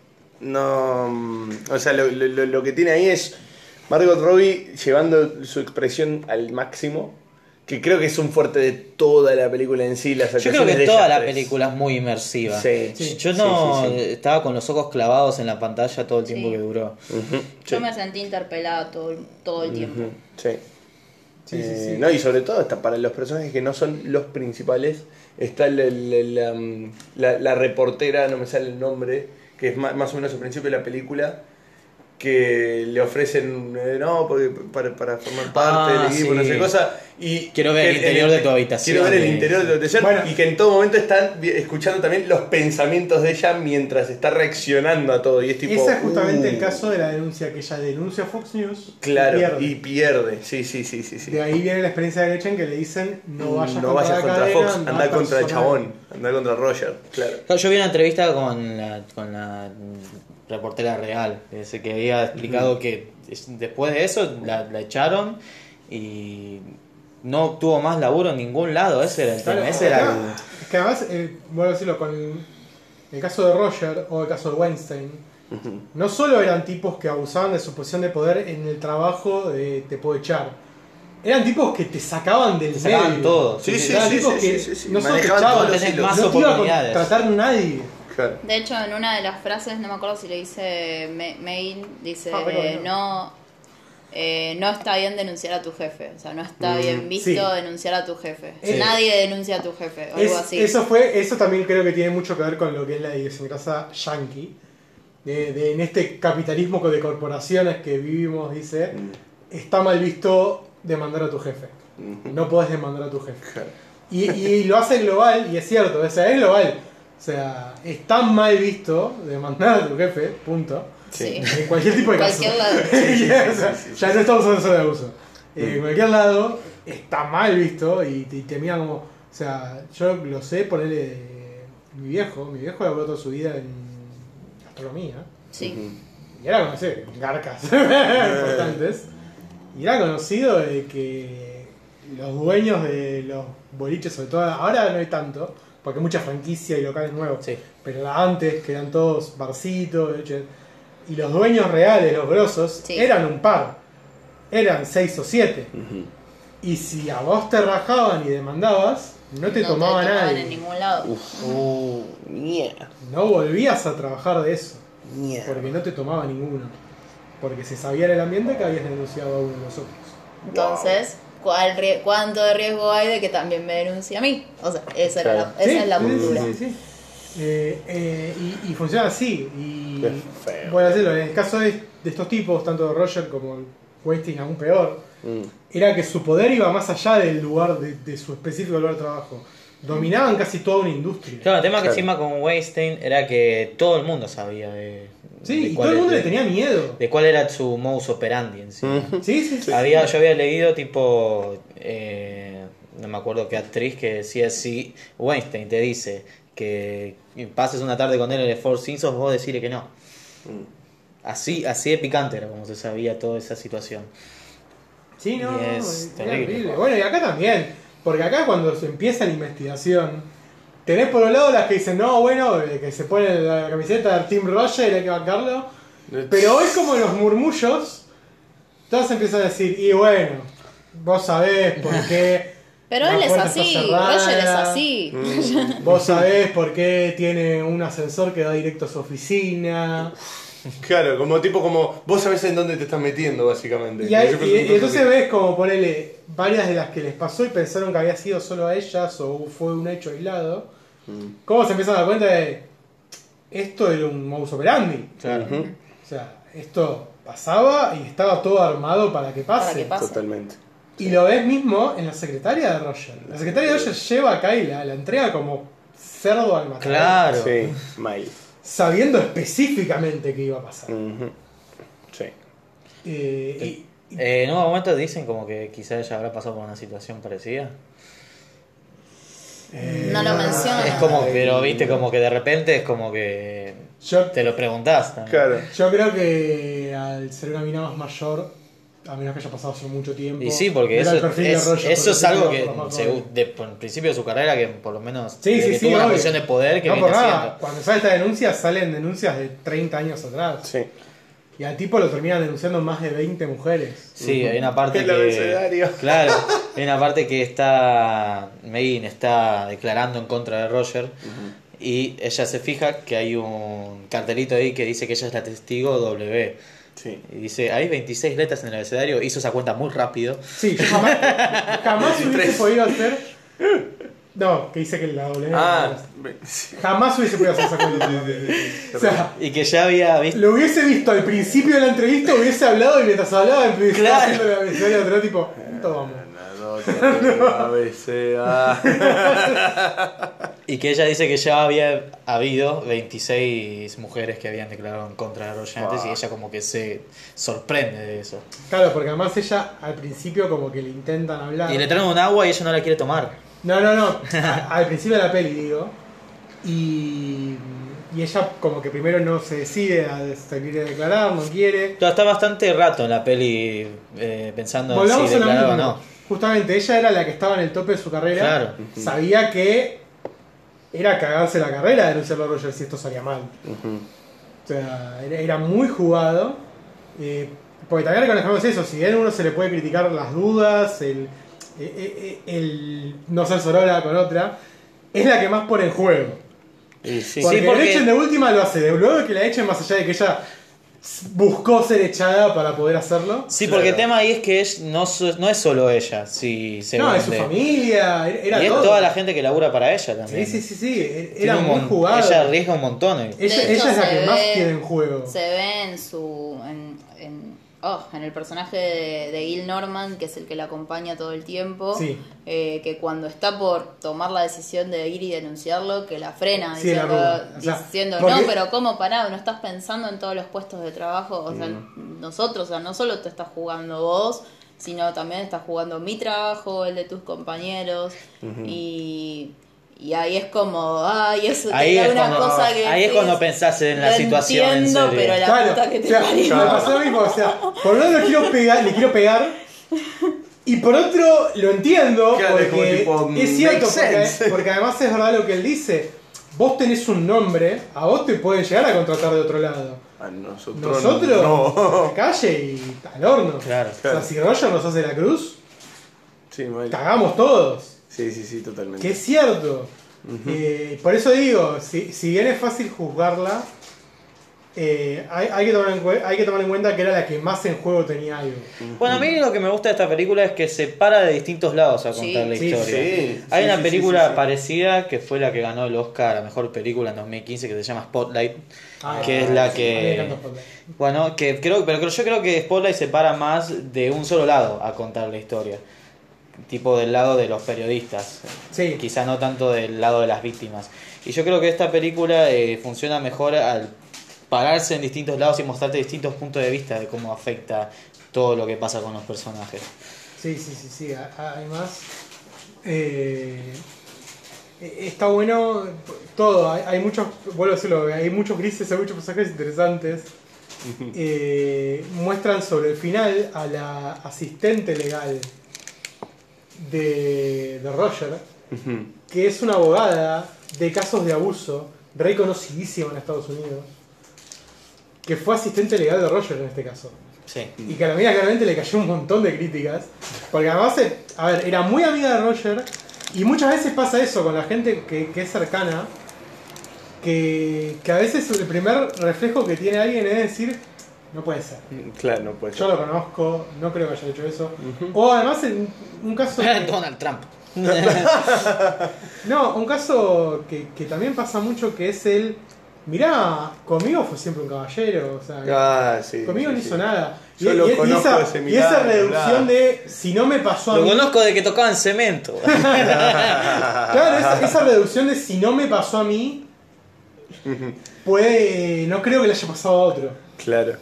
no, mm, o sea, lo, lo- lo- que tiene ahí es Margot Robbie llevando su expresión al máximo, que creo que es un fuerte de toda la película en sí. Las Yo creo que de toda la tres. película es muy inmersiva. Sí, Sí. Yo no Sí, sí, sí. estaba con los ojos clavados en la pantalla todo el tiempo Sí. que duró. Yo sí. me sentí interpelada todo, todo el tiempo. Ujú, sí. Sí, sí, Eh. No, y sobre todo está para los personajes que no son los principales, está la, la- la, la- la reportera, no me sale el nombre, que es más, o menos al principio de la película, que le ofrecen, eh, no, porque para, para formar parte Ah, del equipo, sí. no sé cosa. Y Quiero ver el en- en interior de tu habitación, Quiero ver el interior de tu habitación. Bueno. y que en todo momento están escuchando también los pensamientos de ella mientras está reaccionando a todo. Y es tipo. Ese es justamente uh, el caso de la denuncia que ella denuncia a Fox News. Claro, y pierde. y pierde. Sí, sí, sí, sí. sí. De ahí viene la experiencia de Gretchen que le dicen no vayas no contra vayas contra cadena, Fox, anda contra el personal". chabón, anda contra Roger, claro. Yo vi una entrevista con la, con la mm, reportera real, ese que había explicado que es- después de eso la, la echaron y no obtuvo más laburo en ningún lado. Ese era el Claro, tema. Ese era el- Es que además, eh, vuelvo a decirlo, con el caso de Roger o el caso de Weinstein, no solo eran tipos que abusaban de su posición de poder en el trabajo de te puedo echar, eran tipos que te sacaban del Te sacaban medio. todo. Sí, sí, Eran sí, tipos sí, que sí, sí, sí. no solo te echaban, más no te iba a nadie. Claro. De hecho, en una de las frases, no me acuerdo si le dice Mail, dice, Ah, eh, no. no, eh, no está bien denunciar a tu jefe. O sea, no está Mm, bien visto sí. denunciar a tu jefe. Sí. Nadie denuncia a tu jefe, o algo así. Eso fue, eso también creo que tiene mucho que ver con lo que es la idiosincrasia yankee. De, de- en este capitalismo de corporaciones que vivimos, dice, está mal visto demandar a tu jefe. No podés demandar a tu jefe. Claro. Y, y lo hace global, y es cierto, o sea, es global. Sea, es tan mal visto demandar a tu jefe, punto. Sí. En cualquier tipo de caso. Cualquier lado. O sea, ya no estamos hablando solo de abuso. Eh, en cualquier lado está mal visto y te, y te miran como. O sea, yo lo sé ponerle. Mi viejo, mi viejo laburó toda su vida en gastronomía. Sí. Y era conocido, garcas importantes. Y era conocido de que los dueños de los boliches, sobre todo ahora no hay tanto, porque hay mucha franquicia y locales nuevos. Sí. Pero antes, que eran todos barcitos, y los dueños reales, los grosos, Sí. eran un par. Eran seis o siete. Y si a vos te rajaban y demandabas, no te no tomaba te nadie. en ningún lado. Uh, mierda. No volvías a trabajar de eso. Mierda. Porque no te tomaba ninguno. Porque se sabía en el ambiente que habías denunciado a uno de los otros. Entonces, ¿cuál rie- ¿cuánto de riesgo hay de que también me denuncie a mí? O sea, esa, era Claro. la, esa Sí, es la sí, postura. sí, sí, sí. Eh, eh, y, y funciona así. Y Qué feo. Bueno, decirlo, en el caso de, de estos tipos, tanto de Roger como Westing, aún peor, Mm. era que su poder iba más allá del lugar, de, de su específico lugar de trabajo. Dominaban casi toda una industria. Claro, el tema que Claro. encima con Weinstein era que todo el mundo sabía de, Sí, y todo el mundo de- le tenía miedo. de cuál era su modus operandi en sí. Sí, sí, sí. Había, yo había leído tipo, eh, no me acuerdo qué actriz que decía si Weinstein te dice que pases una tarde con él en el Four Seasons, vos decirle que no. Así, así de picante era como se sabía toda esa situación. Sí, no, Y no, es era terrible. Bueno, y acá también. Porque acá cuando se empieza la investigación, tenés por un lado las que dicen, no, bueno, eh, que se pone la camiseta de Team Roger, hay que bancarlo. Pero hoy como los murmullos, todos empiezan a decir, y bueno, vos sabés por qué... Pero él es así, Roger es así. Vos sabés por qué tiene un ascensor que da directo a su oficina. Claro, como tipo como vos sabés en dónde te estás metiendo básicamente. Y, hay- que entonces ves como ponele varias de las que les pasó y pensaron que había sido solo a ellas o fue un hecho aislado. Mm. ¿Cómo se empiezan a dar cuenta de esto era un modus operandi? Claro. O sea, esto pasaba y estaba todo armado para que pase. Para que pase. Totalmente. Y lo ves mismo en la secretaria de Roger. La secretaria de Roger lleva a Kyla, la entrega como cerdo al matadero. Claro. Sí, mal. Sabiendo específicamente qué iba a pasar. Sí. Eh, y- y- Eh, en un momento dicen como que quizás ella habrá pasado por una situación parecida. eh, No lo menciona. Es como, pero viste, como que de repente es como que Yo, te lo preguntás también. Claro. yo creo que al ser una mina más mayor, a menos que haya pasado hace mucho tiempo. Y sí, porque eso, el perfil de es, Roger, eso es algo que, joven. de, por el principio de su carrera, que por lo menos Sí, sí, que sí, tuvo una posición de poder que no viene por nada. haciendo. Cuando sale esta denuncia, salen denuncias de 30 años atrás. Sí. Y al tipo lo terminan denunciando más de 20 mujeres. Sí, hay una parte que. Claro, hay una parte que está. Megan está declarando en contra de Roger. Y ella se fija que hay un cartelito ahí que dice que ella es la testigo W. Sí. Y dice, hay 26 letras en el abecedario. Hizo esa cuenta muy rápido. Sí, yo jamás, jamás hubiese 23. podido hacer. No, que dice que la doble. Ah, Jamás hubiese podido hacer esa cuenta. O sea, Y que ya había visto. lo hubiese visto al principio de la entrevista, hubiese hablado y mientras hablaba empezaba Claro. haciendo la abecedario tipo. ¿Cuánto vamos? A veces. ah. Y que ella dice que ya había habido 26 mujeres que habían declarado en contra de Roger antes. Y ella como que se sorprende de eso. Claro, porque además ella al principio como que le intentan hablar. Y le traen un agua y ella no la quiere tomar. No, no, no. A- al principio de la peli, digo. Y, y ella como que primero no se decide a salir a declarar, no quiere. Está bastante rato en la peli eh, pensando en Volvamos si a lo declarar o no. Justamente ella era la que estaba en el tope de su carrera. Claro. Sabía que era cagarse la carrera denunciarlo a Roger si esto salía mal. O sea, era, era muy jugado. eh, porque también reconocemos eso, si bien a uno se le puede criticar las dudas, el, eh, eh, eh, el no ser sorora con otra, es la que más pone en juego. Y sí. Porque, Sí, porque- el echen de última lo hace, de luego de que la echen más allá de que ella buscó ser echada para poder hacerlo. Sí, Claro. porque el tema ahí es que es, no, no es solo ella, si se no, es su familia, era Y es todo. toda la gente que labura para ella también. Sí, sí, sí, sí, Tiene era muy jugado. Ella arriesga un montón. Ella, ella es la que más ve- tiene en juego. Se ve en su. Oh, en el personaje de, de Gil Norman, que es el que la acompaña todo el tiempo, Sí. eh, que cuando está por tomar la decisión de ir y denunciarlo, que la frena, Sí, diciendo, arruga. O sea, diciendo porque- no, pero ¿cómo parado? ¿No estás pensando en todos los puestos de trabajo? O sea, nosotros, o sea, no solo te estás jugando vos, sino también estás jugando mi trabajo, el de tus compañeros, y... Y ahí es como, ay, eso te Ahí da es una cuando- cosa que ahí es cuando pensás en la "Lo situación en entiendo, serio". pero la Claro, puta que te o sea, parió. me pasó lo mismo, o sea, por un lado le quiero pegar, le quiero pegar, y por otro lo entiendo, Claro, es porque tipo, es cierto, makes porque, además es verdad lo que él dice. Vos tenés un nombre, a vos te pueden llegar a contratar de otro lado. A nosotros, Nosotros, no. la calle y al horno. Claro. O sea, si Roger nos hace la cruz, Sí, cagamos todos. Sí, sí, sí, totalmente. Que es cierto. Eh, por eso digo, si, si bien es fácil juzgarla, eh, hay, hay que tomar en, hay que tomar en cuenta que era la que más en juego tenía algo. Bueno, a mí lo que me gusta de esta película es que se para de distintos lados a Sí. contar la Sí, historia. sí, Hay sí, una sí, película sí, sí. parecida que fue la que ganó el Oscar a Mejor Película en 2015 que se llama Spotlight, Ah, que es la que... encanta Spotlight. Bueno, que creo, pero yo creo que Spotlight se para más de un solo lado a contar la historia. Tipo del lado de los periodistas. Sí. Quizá no tanto del lado de las víctimas. Y yo creo que esta película eh, funciona mejor al pararse en distintos lados y mostrarte distintos puntos de vista de cómo afecta todo lo que pasa con los personajes. Sí, sí, sí, sí. Además, eh, eh, está bueno todo. Hay, hay muchos, vuelvo a decirlo, hay muchos grises, hay muchos personajes interesantes. Eh, muestran sobre el final a la asistente legal de, de Roger, que es una abogada de casos de abuso, reconocidísima en Estados Unidos, que fue asistente legal de Roger en este caso. Sí. Y que a la mina claramente le cayó un montón de críticas. Porque además, eh, a ver, era muy amiga de Roger. Y muchas veces pasa eso con la gente que, que es cercana. Que, que a veces el primer reflejo que tiene alguien es decir, no puede ser. Claro, no puede Yo ser. lo conozco, no creo que haya hecho eso. O además en un caso... que- Donald Trump. no, un caso que, que también pasa mucho que es el... Mirá, conmigo fue siempre un caballero. O sea, Ah, sí. Conmigo sí, no sí. hizo nada. Yo lo conozco esa, ese y esa reducción de si no me pasó a Lo mí. conozco de que tocaban cemento. Claro, esa, esa reducción de si no me pasó a mí, puede. No creo que le haya pasado a otro. Claro.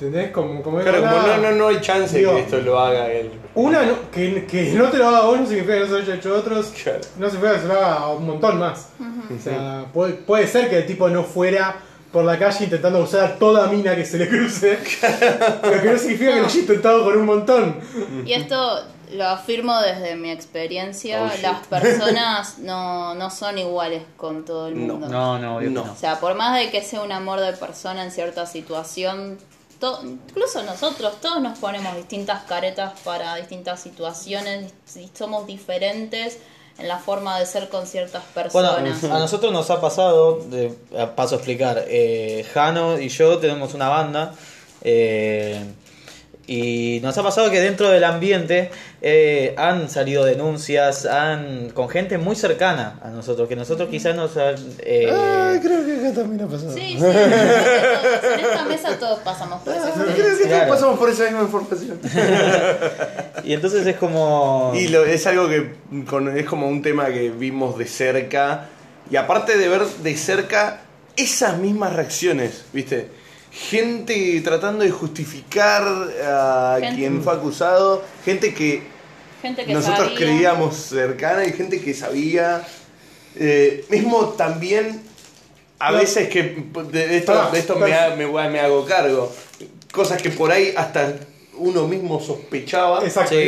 ¿Entendés? Como, como Claro, como nada. no, no, no hay chance Digo, que esto lo haga él. Una, no- que, que no te lo haga vos no significa que no se lo haya hecho a otros. Claro. No significa que se lo haga a un montón más. O sea, puede, puede ser que el tipo no fuera por la calle intentando usar toda mina que se le cruce. pero que no significa que lo haya intentado con un montón. Y esto lo afirmo desde mi experiencia, Oh, las personas no, no son iguales con todo el mundo. No, no, No. no. O sea, por más de que sea un amor de persona en cierta situación, to- incluso nosotros, todos nos ponemos distintas caretas para distintas situaciones y somos diferentes en la forma de ser con ciertas Bueno, personas. a nosotros nos ha pasado, de- a- paso a explicar, eh, Jano y yo tenemos una banda eh, y nos ha pasado que dentro del ambiente eh, han salido denuncias han con gente muy cercana a nosotros, que nosotros quizás nos... han, eh, Ay, creo que acá también ha pasado. Sí, sí, todos- en esta mesa todos pasamos por esa Creo que Claro. todos pasamos por esa misma información. y entonces es como... Y lo- es algo que con- es como un tema que vimos de cerca. Y aparte de ver de cerca esas mismas reacciones, ¿viste? Gente tratando de justificar a Gente- quien fue acusado, gente que Gente que nosotros sabía. creíamos cercana y gente que sabía. Eh, mismo también, a No. veces que de esto, Pará, de esto me, pará. ha- me, me hago cargo. Cosas que por ahí hasta uno mismo sospechaba Exacto, y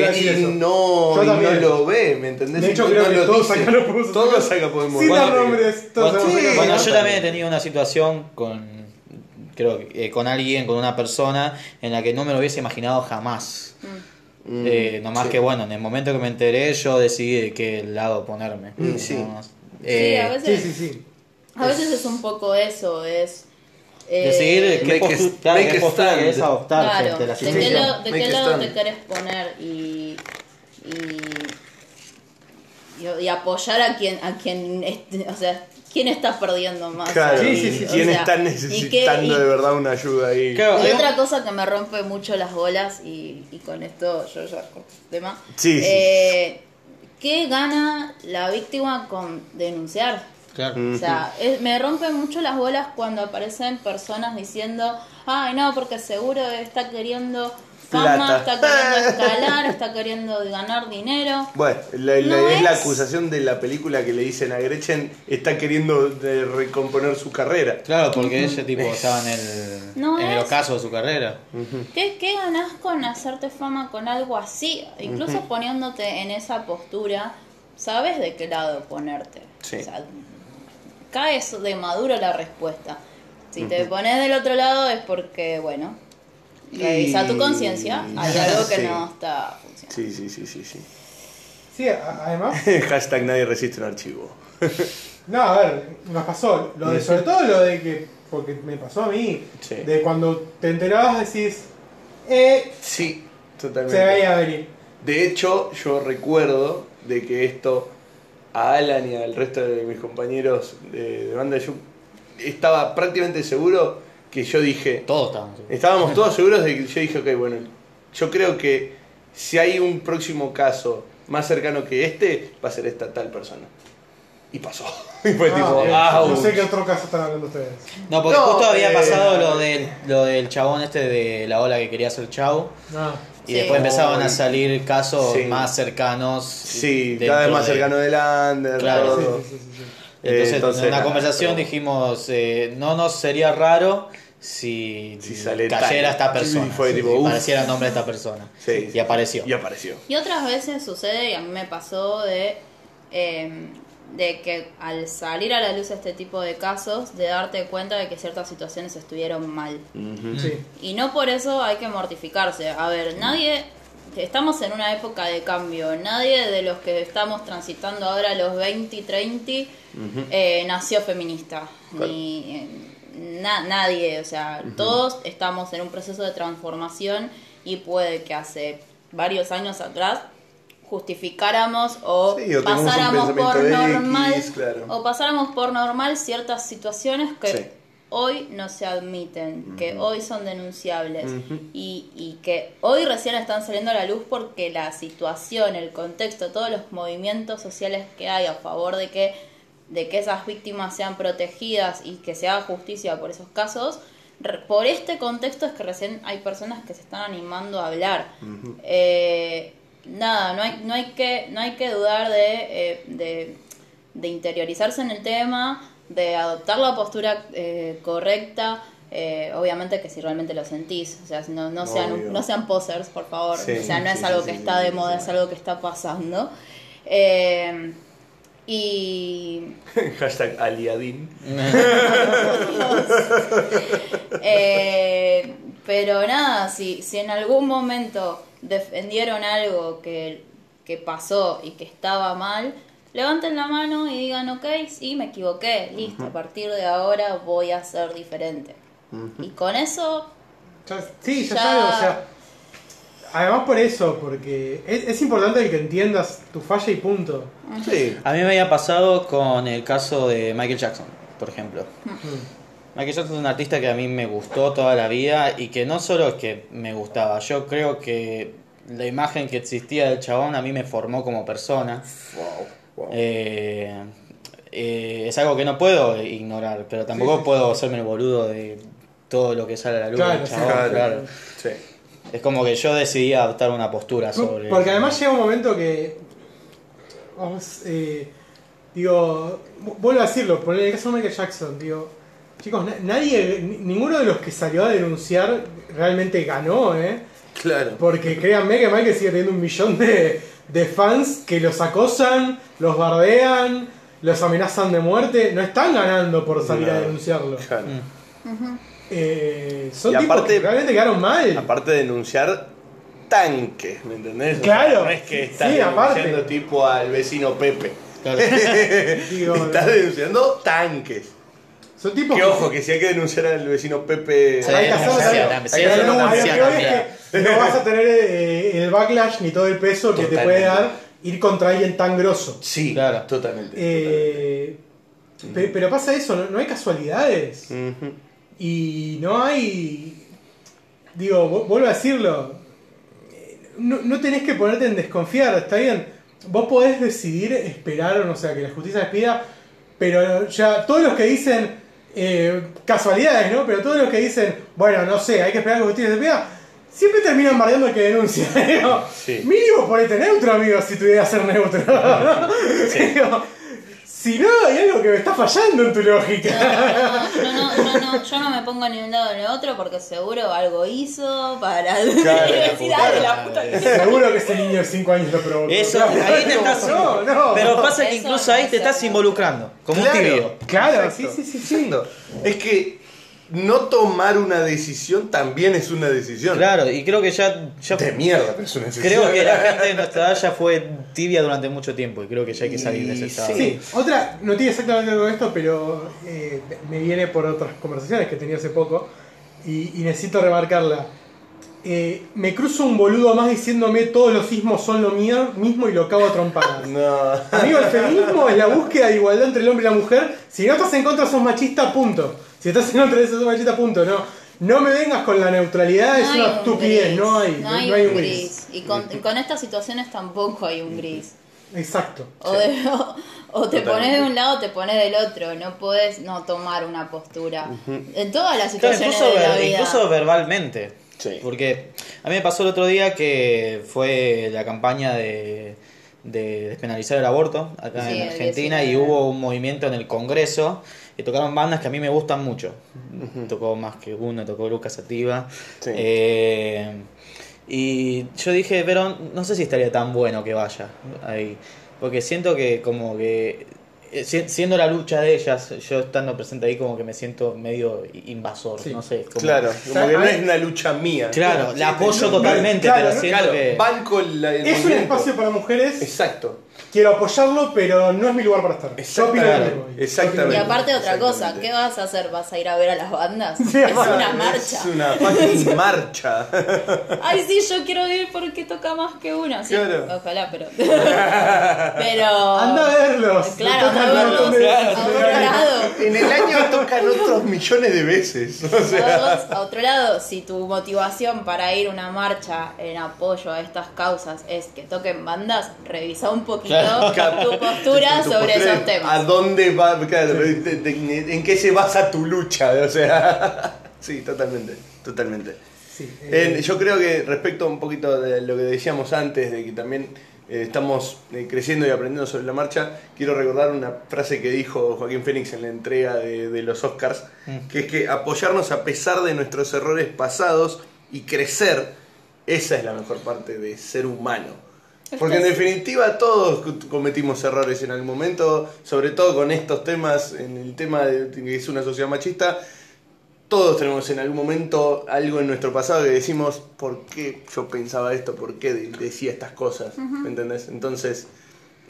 no, y no lo ve, ¿me entendés? De hecho, creo no que lo todos dice. acá lo podemos Todos acá podemos Sin nombres, todos sí. Bueno, yo también he tenido una situación con, creo que eh, con alguien, con una persona en la que no me lo hubiese imaginado jamás. Mm, Eh, nomás sí. que bueno, en el momento que me enteré yo decidí de qué lado ponerme. Mm, sí. Más. Sí, Eh, a veces, Sí, sí, sí. a veces es un poco eso, es... eh, Decidir qué, Make postu- claro, qué postura querés adoptar Claro, frente a la ¿de qué, situación. lado, de qué lado stand. te querés poner y, y, y, y apoyar a quien, a quien, este, o sea, quién está perdiendo más. Claro, Sí, sí, sí, quién o sea, está y necesitando y- de verdad una ayuda ahí. Claro, Y otra cosa que me rompe mucho las bolas, y, y con esto yo ya corto el tema. Sí, sí. eh, ¿Qué gana la víctima con denunciar? Claro. O sea, es- me rompen mucho las bolas cuando aparecen personas diciendo, ay no, porque seguro está queriendo fama, Plata. está queriendo escalar, está queriendo ganar dinero. Bueno, la- la- No es, la acusación de la película que le dicen a Gretchen, está queriendo de recomponer su carrera. Claro, porque ese tipo estaba en el, No en el es- ocaso de su carrera. ¿Qué, ¿Qué ganás con hacerte fama con algo así? Incluso poniéndote en esa postura, sabes de qué lado ponerte. Sí. O sea, caes de maduro la respuesta. Si te pones del otro lado es porque, bueno, revisa tu conciencia, hay algo que Sí. no está funcionando. Sí, sí, sí, sí, sí. Sí, a- además, Hashtag nadie resiste un archivo. no, a ver, nos pasó. Lo de, sobre todo lo de que, porque me pasó a mí, Sí. de cuando te enterabas decís, eh, Sí, se totalmente. veía venir. De hecho, yo recuerdo de que esto a Alan y al resto de mis compañeros de, de banda, yo estaba prácticamente seguro que yo dije, Todos estaban. estábamos todos seguros de que yo dije, ok, bueno, yo creo que si hay un próximo caso más cercano que este, va a ser esta tal persona. Y pasó. Y fue Ah, tipo, eh, ah, no sé qué otro caso están hablando ustedes. No, porque No, justo había eh, pasado lo del, lo del chabón este de la ola que quería ser chavo. Ah, Y Sí. después empezaban No, a salir casos sí. más cercanos. Sí, cada vez más de- cercano del under, Claro, todo. sí, sí, sí, sí. Entonces, Eh, entonces, en una nada, conversación pero- dijimos, eh, no nos sería raro si, Si sale cayera tal. esta persona, Sí, fue si apareciera el nombre de esta persona. Sí. Y apareció. Y apareció. Y otras veces sucede, y a mí me pasó de, eh, de que al salir a la luz este tipo de casos, de darte cuenta de que ciertas situaciones estuvieron mal. Sí. Y no por eso hay que mortificarse. A ver, nadie, estamos en una época de cambio, nadie de los que estamos transitando ahora los 20 y 30 eh, nació feminista. Ni, eh, na- nadie, o sea, todos estamos en un proceso de transformación y puede que hace varios años atrás justificáramos o, Sí, pasáramos por X, normal claro. o pasáramos por normal ciertas situaciones que Sí. hoy no se admiten, que hoy son denunciables y, y que hoy recién están saliendo a la luz porque la situación, el contexto, todos los movimientos sociales que hay a favor de que, de que esas víctimas sean protegidas y que se haga justicia por esos casos, por este contexto es que recién hay personas que se están animando a hablar. Eh, nada, no hay, no hay que, no hay que dudar de, eh, de, de interiorizarse en el tema, de adoptar la postura eh, correcta. eh, obviamente que si realmente lo sentís, o sea, no, no, sean, no sean posers, por favor. Sí, o sea, no sí, es algo sí, que está de moda, es algo que está pasando. Eh, y Hashtag aliadín. Eh, pero nada, si, si en algún momento defendieron algo que, que pasó y que estaba mal, levanten la mano y digan, ok, sí, me equivoqué, listo, a partir de ahora voy a ser diferente. Y con eso, Ya- sí, ya, Ya- sabes, o sea. Además por eso, porque es, es importante el que entiendas tu falla y punto. Sí. A mí me había pasado con el caso de Michael Jackson, por ejemplo. Michael Jackson es un artista que a mí me gustó toda la vida y que no solo es que me gustaba, yo creo que la imagen que existía del chabón a mí me formó como persona. Wow. wow. Eh, eh, es algo que no puedo ignorar, pero tampoco Sí, sí, puedo hacerme el boludo de todo lo que sale a la luz Claro, del sí, chabón, Claro. claro. Sí. Es como que yo decidí adoptar una postura sobre Porque además llega un momento que. Vamos, eh, digo, vu- vuelvo a decirlo, por el caso de Michael Jackson, digo, chicos, na- nadie, ni- ninguno de los que salió a denunciar realmente ganó, ¿eh? Claro. Porque créanme que Michael sigue teniendo un millón de, de fans que los acosan, los bardean, los amenazan de muerte, no están ganando por salir a denunciarlo. Claro. Eh, son Y tipos aparte- que realmente quedaron mal. Aparte de denunciar tanques, ¿me entendés? O Claro. sea, no es que estás Sí, aparte. denunciando tipo al vecino Pepe. Claro. Digo, estás denunciando tanques. son tipos Que ojo, que si hay que denunciar al vecino Pepe. Sí, hay que hacerlo también. que no que que vas a tener eh, el backlash ni todo el peso que te puede dar ir contra alguien tan grosso. Sí, Claro. totalmente. Eh, Pe- Pero pasa eso, no, no hay casualidades. Ujú. Y no hay. Digo, vu- vuelvo a decirlo. No, no tenés que ponerte en desconfiar, está bien. Vos podés decidir esperar, o no sé, a que la justicia despida. Pero ya, todos los que dicen. eh, casualidades, ¿no? Pero todos los que dicen, bueno, no sé, hay que esperar a que la justicia despida. Siempre terminan bardeando al que denuncia. Digo, Sí. Mínimo ponete neutro, amigo, si tu idea es ser neutro. Digo, si no, hay algo que me está fallando en tu lógica. No, no, no, yo no, yo no me pongo ni un lado ni otro porque seguro algo hizo para Claro, decir, la "Ay, puta la madre". puta que-". Seguro que ese niño de 5 años lo provocó. Eso, Claro, ahí te estás. No, no. Pero pasa que incluso no ahí te estás involucrando, como un tibio. Claro, Exacto. sí, sí, sí, sí. Es que no tomar una decisión también es una decisión. Claro, y creo que ya. ya De mierda, pero es una decisión. creo que la gente de nuestra edad ya fue tibia durante mucho tiempo y creo que ya hay que salir de ese estado. Sí, otra, no tiene exactamente ver con esto, pero eh, me viene por otras conversaciones que he tenido hace poco y, y necesito remarcarla. Eh, me cruzo un boludo más diciéndome todos los sismos son lo mío, mismo y lo cago a trompadas. No. Amigo, el feminismo es la búsqueda de igualdad entre el hombre y la mujer. Si no estás en contra, sos machista, punto. Si estás en contra de eso, sos machista, punto. No, no me vengas con la neutralidad, es No hay una un estupidez. gris, No hay, no no hay hay un un gris. Y con, y con estas situaciones tampoco hay un gris. Exacto. O, de- o- o te Totalmente. pones de un lado o te pones del otro. No podés no tomar una postura. En todas las Claro, situaciones incluso, de la ver- vida. incluso verbalmente. Sí. Porque a mí me pasó el otro día que fue la campaña de, de despenalizar el aborto acá Sí, en Argentina 19. y hubo un movimiento en el Congreso y tocaron bandas que a mí me gustan mucho. Tocó más que una, tocó Lucas Sativa. Sí. Eh, y yo dije, pero no sé si estaría tan bueno que vaya ahí. Porque siento que como que eh, si- siendo la lucha de ellas, yo estando presente ahí como que me siento medio invasor, Sí. no sé. como- Claro, como que no a es una lucha mía. Claro, la apoyo totalmente, claro, pero no, siento Claro, que... banco la, el Es un espacio para mujeres. Exacto. Quiero apoyarlo, pero no es mi lugar para estar. Yo opino Exactamente. mismo. Exactamente. Y aparte otra cosa. ¿qué vas a hacer? ¿Vas a ir a ver a las bandas? Sí, es una Es marcha. una fucking marcha. Ay, sí, yo quiero ir porque toca más que una. Sí, Claro. ojalá, pero. pero. Anda a verlos. Claro, anda a verlos a otro lado. En el año tocan otros millones de veces. O sea, a otro lado, si tu motivación para ir a una marcha en apoyo a estas causas es que toquen bandas, revisa un poquito tu postura tu sobre postura, esos temas. ¿A dónde va? Claro, de- de- de- ¿En qué se basa tu lucha? O sea, sí, totalmente, totalmente. Sí, eh, Eh, yo creo que respecto un poquito de lo que decíamos antes, de que también eh, estamos eh, creciendo y aprendiendo sobre la marcha, quiero recordar una frase que dijo Joaquín Fénix en la entrega de, de los Oscars, que es que apoyarnos a pesar de nuestros errores pasados y crecer, esa es la mejor parte de ser humano. Porque en definitiva todos co- cometimos errores en algún momento, sobre todo con estos temas, en el tema de que es una sociedad machista, todos tenemos en algún momento algo en nuestro pasado que decimos, ¿por qué yo pensaba esto? ¿Por qué de- decía estas cosas? ¿Me entendés? Entonces,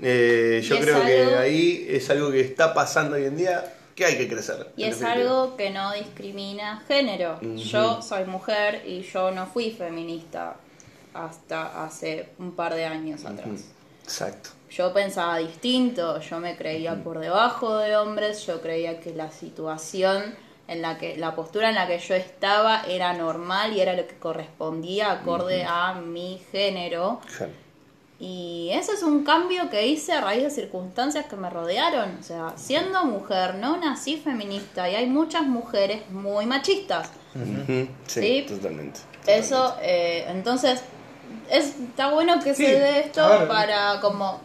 eh, yo creo que algo- ahí es algo que está pasando hoy en día que hay que crecer. Y es definitiva. algo que no discrimina género. Ujú. Yo soy mujer y yo no fui feminista hasta hace un par de años atrás. Exacto. Yo pensaba distinto, yo me creía por debajo de hombres, yo creía que la situación en la que la postura en la que yo estaba era normal y era lo que correspondía acorde a mi género. Y ese es un cambio que hice a raíz de circunstancias que me rodearon. O sea, siendo mujer, no nací feminista y hay muchas mujeres muy machistas. Sí. totalmente. Eso, eh, entonces, es, está bueno que Sí, se dé esto ver. para como...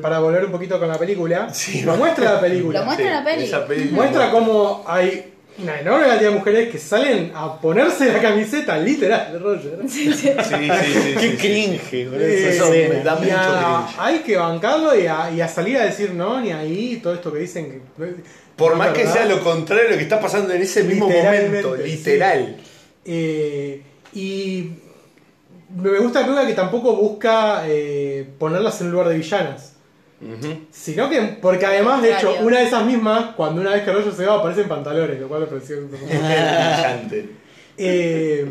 para volver un poquito con la película, Sí. lo muestra la película. Lo muestra la peli. esa peli- Muestra cómo hay una enorme cantidad de mujeres que salen a ponerse la camiseta literal de Roger. Sí, sí, sí, sí, Qué cringe, boludo, esa Eso me da a- mucho cringe. hay que bancarlo y a, y a salir a decir no, ni ahí, todo esto que dicen que. Por no más que verdad. sea lo contrario de lo que está pasando en ese mismo momento, sí. literal. Eh, y me gusta película que tampoco busca eh, ponerlas en un lugar de villanas. Sino que, porque además, de hecho, una de esas mismas, cuando una vez que Rollo se va, aparece en pantalones, lo cual me pareció Brillante. Eh,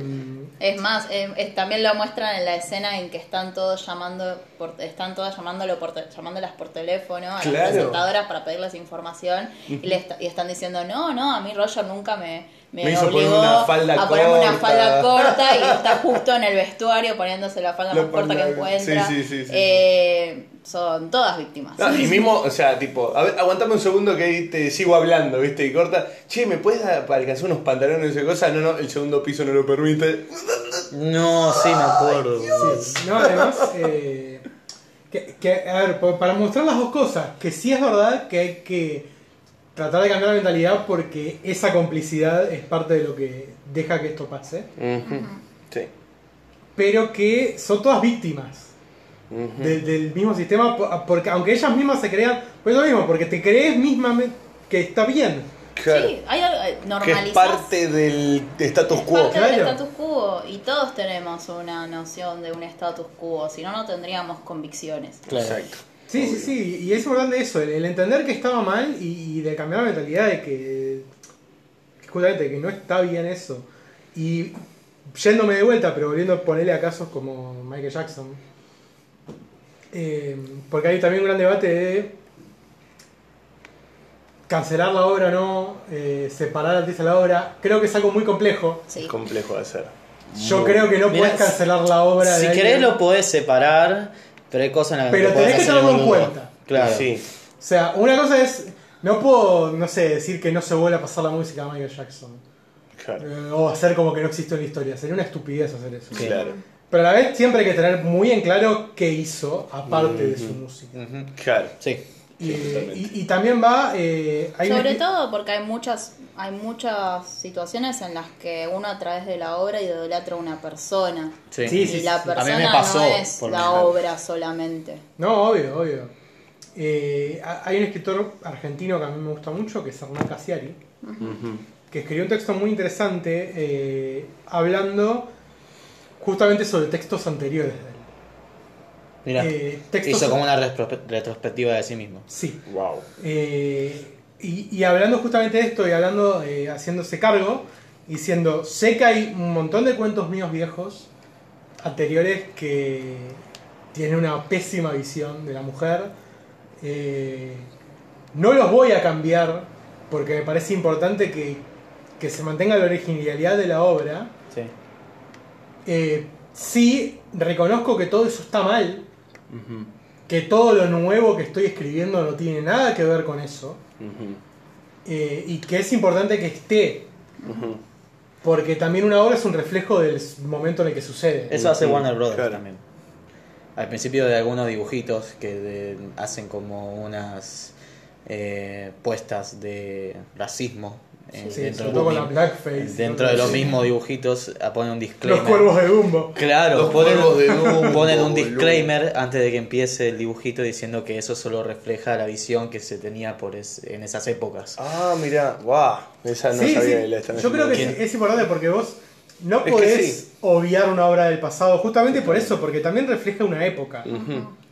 Es más, eh, es- también lo muestran en la escena en que están todos llamando, por, están todas llamándolo por, llamándolas por teléfono a Claro. las presentadoras para pedirles información y, le est- y están diciendo, no, no, a mí Roger nunca me, me, Me hizo ponerme una falda a ponerme una corta". falda corta y está justo en el vestuario poniéndose la falda La más corta que encuentra. sí, sí, sí, sí. Eh, son todas víctimas. No, y mismo, o sea, tipo, a ver, aguantame un segundo que ahí te sigo hablando, ¿viste? Y corta, che, ¿me puedes dar- para alcanzar unos pantalones y cosa? No, no, el segundo piso no lo permite. No, sí, me acuerdo. Sí, no, además, eh, que, que, a ver, pa- para mostrar las dos cosas, que sí es verdad que hay que tratar de cambiar la mentalidad porque esa complicidad es parte de lo que deja que esto pase, Sí. pero que son todas víctimas de- del mismo sistema, po- porque aunque ellas mismas se crean, pues lo mismo, porque te crees misma que está bien. Claro. Sí, hay algo, eh, que es parte del status Es quo. parte del claro. status quo y todos tenemos una noción de un status quo, si no, no tendríamos convicciones. Claro. Exacto. Sí, sí, sí, y es importante eso, el, el entender que estaba mal y, y de cambiar la mentalidad de que, que justamente que no está bien eso. Y yéndome de vuelta, pero volviendo a ponerle a casos como Michael Jackson, eh, porque hay también un gran debate de cancelar la obra o no, eh, separar al artista de la obra, creo que es algo muy complejo. Sí. Es complejo de hacer. Yo creo que no Mirá, puedes cancelar la obra Si de querés alguien. lo podés separar, pero hay cosas en las Pero tenés que tenerlo en cuenta. Claro. Sí. O sea, una cosa es. No puedo, no sé, decir que no se vuelve a pasar la música de Michael Jackson. Claro. Eh, o hacer como que no existe en la historia. Sería una estupidez hacer eso. Claro. Pero a la vez siempre hay que tener muy en claro qué hizo, aparte de su música. Claro. Sí. Y, Totalmente. y- y también va. eh, hay una- Sobre todo porque hay muchas hay muchas situaciones en las que uno a través de la obra idolatra a una persona. Sí. Sí, y la A mí persona me pasó, no es por la ejemplo. obra solamente. No, obvio, obvio. Eh, ha- hay un escritor argentino que a mí me gusta mucho, que es Hernán Casiari, que escribió un texto muy interesante eh, hablando justamente sobre textos anteriores de él. Mira, Eh, textos- hizo como una retro- retrospectiva de sí mismo. Sí. Wow. Eh, y, y hablando justamente de esto y hablando, eh, haciéndose cargo, diciendo, sé que hay un montón de cuentos míos viejos, anteriores, que tienen una pésima visión de la mujer. Eh, no los voy a cambiar porque me parece importante que, que se mantenga la originalidad de la obra. Sí. Eh, sí, reconozco que todo eso está mal, Ujú. Que todo lo nuevo que estoy escribiendo no tiene nada que ver con eso. Eh, y que es importante que esté, porque también una obra es un reflejo del momento en el que sucede. Eso hace Warner Brothers claro. también. Al principio de algunos dibujitos que de- hacen como unas eh, puestas de racismo Sí, dentro, sobre de todo los con la mi- blackface. dentro de los mismos dibujitos ah, ponen un disclaimer. Los cuervos de Dumbo. Claro, Los ponen, cuervos de Dumbo, ponen un disclaimer antes de que empiece el dibujito diciendo que eso solo refleja la visión que se tenía por es- en esas épocas. Ah, mira, wow. Esa no Sí, sabía sí. la Yo creo que es, es importante porque vos no que podés sí. obviar una obra del pasado, justamente por eso, porque también refleja una época.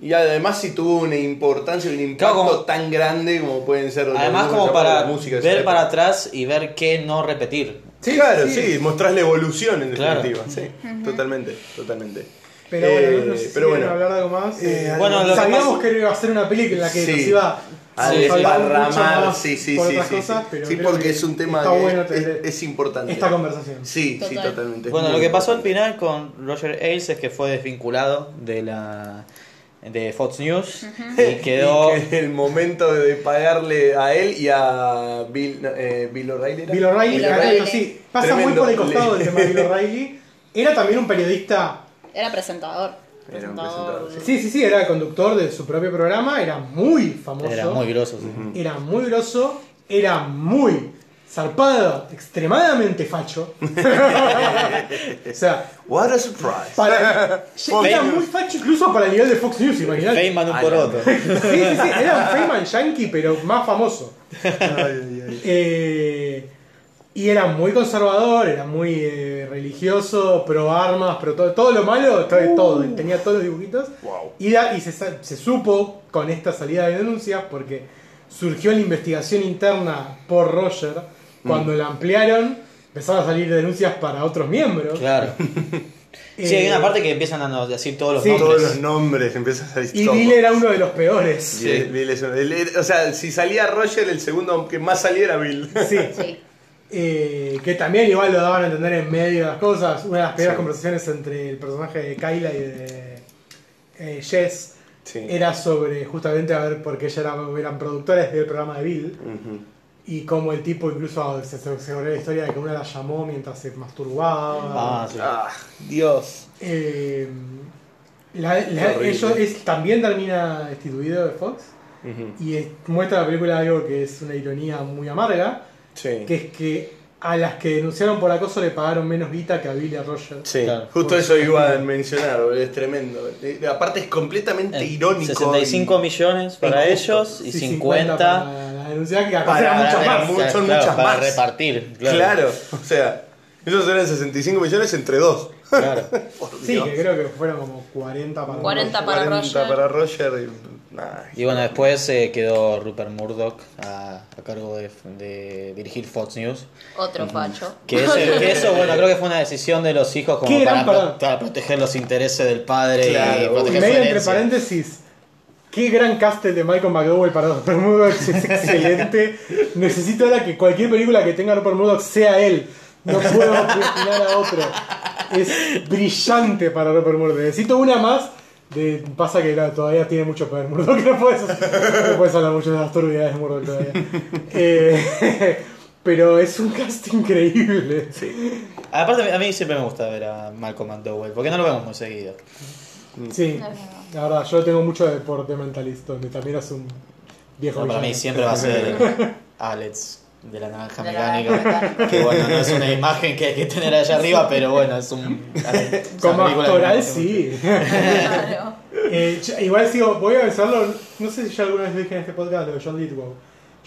Y además si tuvo una importancia y un impacto Claro, como- tan grande como pueden ser los Además dibujos como de para la música ver época. para atrás y ver qué no repetir. Sí, claro, sí, mostrás la evolución en Claro. definitiva. Sí, totalmente, totalmente. Pero Eh, bueno, no sé si pero quieren bueno. hablar de algo más. Eh, Eh, bueno, lo que sabíamos que iba a ser una película en la que Sí. nos iba A Sí, desparramar, sí, sí, por sí, otras sí, cosas, sí. pero Sí, porque que es un tema está que bueno es, es importante. esta conversación. Sí, sí, Total. totalmente. es Bueno, lo que pasó al final con Roger Ailes es que fue desvinculado de la de Fox News y quedó Y que el momento de pagarle a él y a Bill, eh, Bill O'Reilly. Bill O'Reilly, sí, pasa Tremendo. muy por el costado del tema de Bill O'Reilly. Era también un periodista. Era presentador. Era un Presentador. Sí, sí, sí, era conductor de su propio programa, era muy famoso. era muy grosso. sí. era muy grosso, era muy zarpado, extremadamente facho. o sea, What a surprise. para, era muy facho incluso para el nivel de Fox News, imagínate. Feynman un Ah, poroto. Sí, sí, sí, era un Feynman yankee, pero más famoso. Ay, ay, ay. Eh, y era muy conservador, era muy eh, religioso, pro armas, pro todo, todo lo malo, todo, todo, tenía todos los dibujitos. Wow. Y, da- y se, se supo con esta salida de denuncias porque surgió la investigación interna por Roger cuando la ampliaron empezaron a salir denuncias para otros miembros. Claro. Sí, hay Eh, una parte que empiezan a decir todos los Sí. nombres. Todos los nombres empiezan a salir Y todos. Bill era uno de los peores. Bill- Bill es el- o sea, si salía Roger, el segundo que más salía era Bill. Sí. Sí. Eh, que también igual lo daban a entender en medio de las cosas. Una de las primeras Sí. conversaciones entre el personaje de Kyla y de eh, Jess Sí. era sobre justamente a ver porque ella era, eran productores del programa de Bill Ujú. y como el tipo incluso se, se, se corrió la historia de que una la llamó mientras se masturbaba. Ah, sí. Ah, Dios. Eh, la- la- Horrible. ellos es, también termina destituido de Fox y es- muestra la película algo que es una ironía muy amarga, Sí. que es que a las que denunciaron por acoso le pagaron menos guita que a Bill y a Roger. Sí, Claro. justo eso iba a mencionar, es tremendo. Aparte es completamente Eh, irónico. 65 y- millones para injusto. ellos y Sí, 50 para la denuncia que Para- eran muchas más. claro, muchas para más. repartir. Claro. Claro. o sea, esos eran 65 millones entre dos. claro. Sí, que creo que fueron como 40 para 40 para 40 Roger. para Roger y- Y bueno, después eh, quedó Rupert Murdoch a, a cargo de, de dirigir Fox News. Otro facho. Que eso, que eso, bueno, creo que fue una decisión de los hijos como ¿Qué para, proteger los intereses del padre Claro, y su medio entre paréntesis, qué gran castel de Michael McDowell para Rupert Murdoch es excelente. Necesito ahora que cualquier película que tenga Rupert Murdoch sea él. No puedo imaginar a otro. Es brillante para Rupert Murdoch. Necesito una más. De, pasa que claro, todavía tiene mucho poder Murdoch. No puedes, no puedes hablar mucho de las turbidades de Murdoch todavía. Eh, pero es un cast increíble. Aparte, a mí siempre me gusta ver a Malcolm McDowell, porque no lo vemos muy seguido. Sí, verdad. la verdad, yo tengo mucho de por The Mentalist, donde también es un viejo No, para mí siempre va a ser Alex de la naranja mecánica. Que bueno, no es una imagen que hay que tener allá arriba, pero bueno, es un. Como actoral, sí. Claro. Eh, igual sigo, voy a pensarlo, no sé si ya alguna vez dije en este podcast lo de John Lithgow.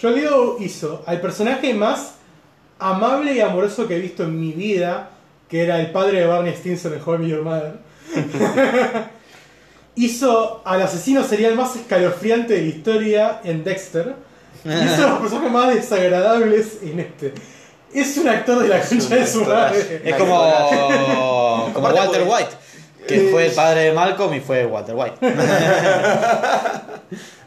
John Lithgow hizo al personaje más amable y amoroso que he visto en mi vida, que era el padre de Barney Stinson en How I Met Your Mother. hizo al asesino serial más escalofriante de la historia en Dexter. Y hizo a los personajes más desagradables en este. Es un actor de la concha de su madre. Es como, como Walter White, que fue el padre de Malcolm y fue Walter White.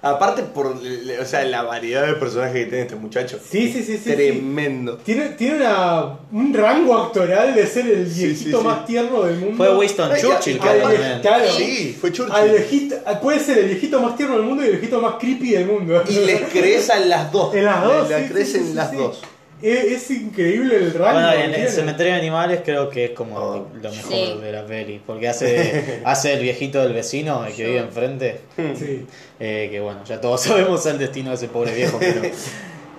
Aparte por le- o sea, la variedad de personajes que tiene este muchacho. Sí, sí, sí, sí, Tremendo. Tiene, tiene una- un rango actoral de ser el viejito sí, sí. más tierno del mundo. Fue Winston Churchill, que claro, Sí, fue Churchill. al viejito, puede ser el viejito más tierno del mundo y el viejito más creepy del mundo. Y les crees a las dos. En las dos. Le sí, crees sí, en sí, las sí. dos. Es, es increíble el rango. Bueno, en el cementerio de animales creo que es como Oh. lo mejor Sí. de la peli. Porque hace, hace el viejito del vecino, el que vive enfrente. Sí. eh, que bueno, ya todos sabemos el destino de ese pobre viejo, pero él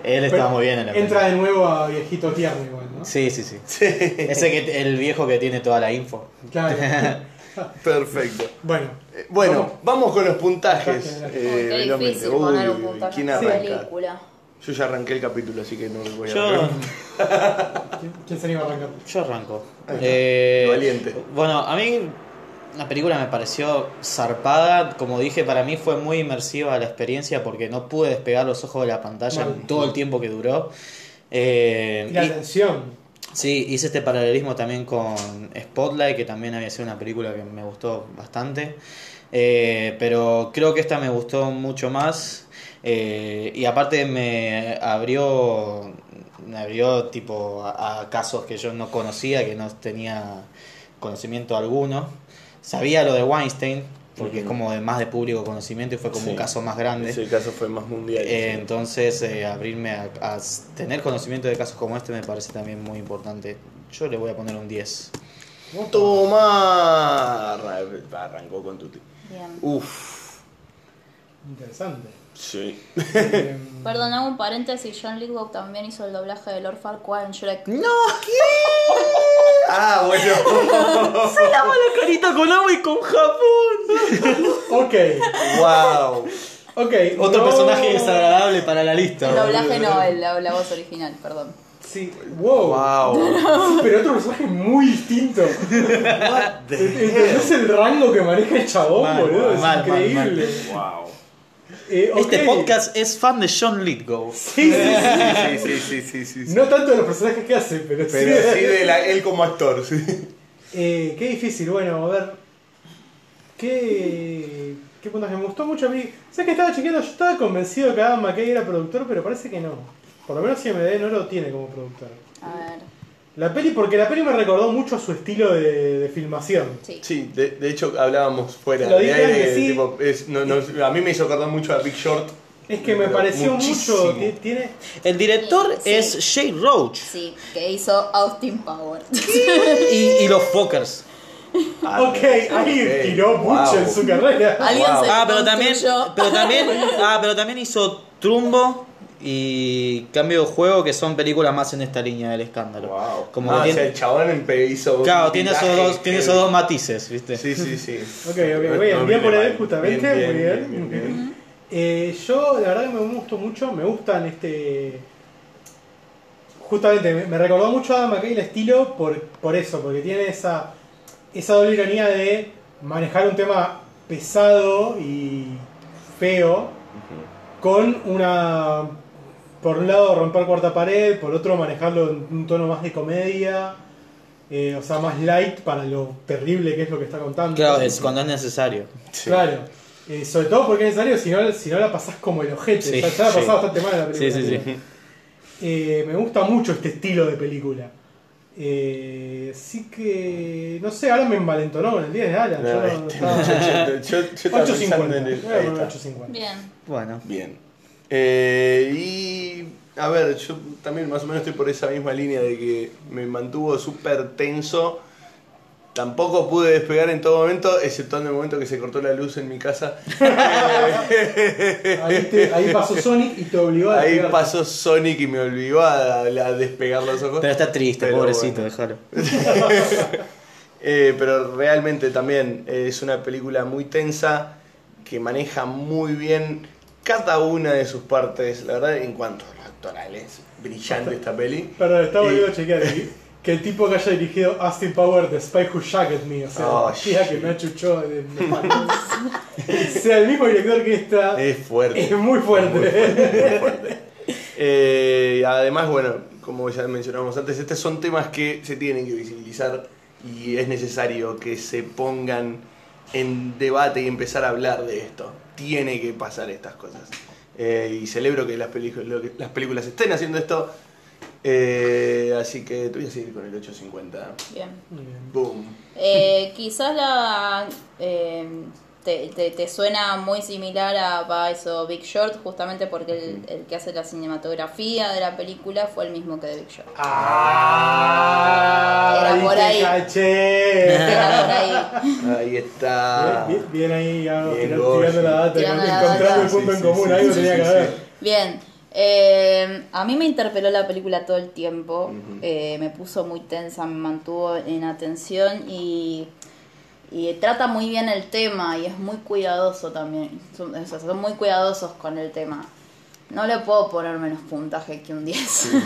Pero estaba muy bien en la Entra peli. de nuevo a viejito tierno igual, ¿no? Sí, sí, sí. Ese que el viejo que tiene toda la info. Claro. Perfecto. bueno. Eh, Bueno, vamos, con los puntajes. Eh, difícil poner uy, un puntaje ¿Quién arranca? película. Yo ya arranqué el capítulo, así que no lo voy a Yo. ¿Quién, quién se anima a arrancar? yo arranco. Eh, Valiente. Bueno, a mí la película me pareció zarpada. Como dije, para mí fue muy inmersiva la experiencia porque no pude despegar los ojos de la pantalla Mal. todo el tiempo que duró. Eh, la y- atención. Sí, hice este paralelismo también con Spotlight, que también había sido una película que me gustó bastante. Eh, pero creo que esta me gustó mucho más. Eh, y aparte me abrió, me abrió tipo a, a casos que yo no conocía, que no tenía conocimiento alguno. Sabía lo de Weinstein, porque es como de más de público conocimiento y fue como Sí. un caso más grande. Ese caso fue más mundial. Eh, entonces, eh, abrirme a, tener conocimiento de casos como este me parece también muy importante. Yo le voy a poner un 10. Toma. Arra- Arrancó con Tuti. Bien. Uf. Interesante. Sí. Eh, Perdón, hago un paréntesis. John Lithgow también hizo el doblaje de Lord Farquaad en Shrek. ¡No! Ah, bueno. ¡Se lava la carita con agua y con jabón! ok, wow. ok. Otro no- personaje desagradable para la lista. El doblaje no, el- la, la voz original, perdón. Sí, wow. Wow. Sí, pero otro personaje muy distinto. ¿Entendés el rango que maneja el chabón, Mal, boludo? Es mal, mal, increíble. Wow. Eh. Este podcast es fan de John Lithgow. Sí, sí, sí. Sí, sí, sí, sí, sí, sí. No tanto de los personajes que hace, pero, Pero sí. sí de la- él como actor, sí. Eh, qué difícil, bueno, a ver. ¿Qué, qué puntaje? Me gustó mucho a mí. ¿Sabes que estaba chequeando? Yo estaba convencido que Adam McKay era productor, pero parece que no. Por lo menos IMD no lo tiene como productor. A ver, La peli, porque la peli me recordó mucho a su estilo de, de filmación. sí. Sí, de, de hecho hablábamos fuera Lo de dije aire, sí. tipo, es- no- no- a mí me hizo acordar mucho a Big Short. Es que me pareció muchísimo. mucho. Tiene. El director Sí. es Jay Roach. Sí, que hizo Austin Powers. Y, y los Fuckers. Ah, ok, ahí tiró Wow. mucho en su carrera. Alguien Wow. se Ah, pero también, pero también, ah, pero también hizo Trumbo y Cambio de Juego, que son películas más en esta línea del escándalo. Wow. Como ah, que o sea, tiene- el chabón empe- hizo. claro, tiene esos dos, tiene esos dos matices, ¿viste? Sí, sí, sí. Ok, ok, bien, bien viene por él mal. justamente, Bien, muy bien, bien. bien, bien. Eh, yo, la verdad que me gustó mucho, me gustan este. Justamente, me, me recordó mucho a Adam McKay el estilo por, por eso, porque tiene esa, esa doble ironía de manejar un tema pesado y feo con una. Por un lado, romper cuarta pared, por otro, manejarlo en un tono más de comedia. eh, o sea, más light para lo terrible que es lo que está contando. Claro, es cuando es necesario. Sí. Claro. Eh, sobre todo porque es necesario, si no, si no la pasás como el ojete. Sí, ya, ya la sí. pasás bastante mal en la película. Sí, sí, sí. Eh, me gusta mucho este estilo de película. Eh, sí que. No sé, ahora me envalentonó con el 10 de Alan. No, yo no- estaba- yo, yo- yo estaba 8.50. pensando en el- Voy a ahí poner está. 8.50. Bien. Bueno. Bien. Eh, y a ver, yo también más o menos estoy por esa misma línea de que me mantuvo súper tenso. Tampoco pude despegar en todo momento, excepto en el momento que se cortó la luz en mi casa. Ahí, te- ahí pasó Sonic y te obligó a Ahí pasó Sonic y me obligó a, a despegar los ojos. Pero está triste, Pero pobrecito, bueno. déjalo. Eh, pero realmente también eh, es una película muy tensa que maneja muy bien cada una de sus partes. La verdad, en cuanto a lo actoral, es brillante esta peli. Perdón, estaba volviendo a chequear aquí. Que el tipo que haya dirigido Austin Power de Spy Who Shagged Me, o sea, Oh, tía que me achuchó de, de- sea el mismo director que esta. Es fuerte. Es muy fuerte. Muy fuerte, muy fuerte. Eh, además, bueno, como ya mencionamos antes, estos son temas que se tienen que visibilizar y es necesario que se pongan en debate y empezar a hablar de esto. Tiene que pasar estas cosas. Eh, y celebro que las, que las películas estén haciendo esto. Eh, así que te voy a seguir con el 850. Bien. Muy bien. Boom. Eh, quizás la eh, te, te- te suena muy similar a Vice o Big Short, justamente porque el, el que hace la cinematografía de la película fue el mismo que de Big Short. ¡Ah! Era ahí por ahí. caché. Era por ahí. Ahí está. Bien, ahí, Gago, Bien, tirando, la data, Tirando la encontrando data. el punto Sí, en común, sí, algo sí, tenía sí, que sí. haber. Bien. eh, a mí me interpeló la película todo el tiempo, eh, me puso muy tensa, me mantuvo en atención y, y trata muy bien el tema y es muy cuidadoso también, son, o sea, son muy cuidadosos con el tema. No le puedo poner menos puntaje que un 10.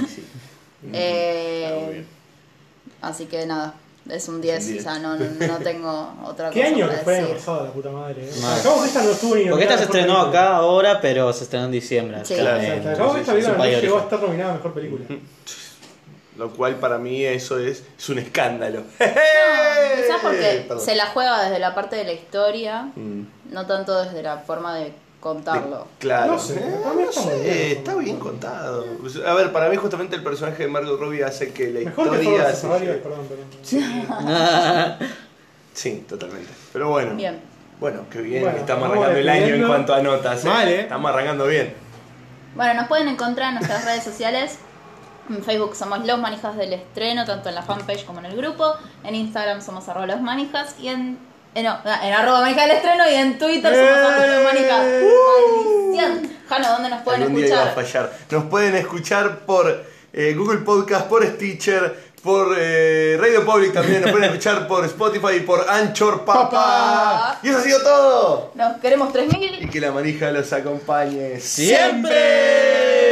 Eh, así que nada, es un 10, 10. o sea, no, no tengo otra ¿Qué cosa año que fue pasado, la puta madre? eh? Acabamos que esta no estuvo ni Porque esta se estrenó película. acá ahora, pero se estrenó en diciembre. Sí. Claro, que- esta película no llegó a estar nominada a mejor película. Lo cual para mí eso es, es un escándalo. No, quizás porque Perdón. se la juega desde la parte de la historia, Mm. no tanto desde la forma de contarlo. Claro. No sé, Eh, para mí no sé, bien. está bien contado. A ver, para mí justamente el personaje de Margot Robbie hace que la Mejor que historia... Forrest se perdón, perdón. Sí, totalmente. Pero bueno. Bien. Bueno, qué bien Bueno, que estamos arrancando el año en cuanto a notas. ¿eh? Mal, ¿eh? Estamos arrancando bien. Bueno, nos pueden encontrar en nuestras redes sociales. En Facebook somos Los Manijas del Estreno, tanto en la fanpage como en el grupo. En Instagram somos arroba los manijas y en... eh, no, en arroba manijas del estreno y en Twitter somos arroba los manijas. Maldición. Jano, ¿dónde nos pueden Algún día iba a escuchar? fallar. Nos pueden escuchar por eh, Google Podcast, por Stitcher, por eh, Radio Public también. Nos pueden escuchar por Spotify y por Anchor Papa. Papá. Y eso ha sido todo. Nos queremos Y 3000. que la manija los acompañe ¡Siempre!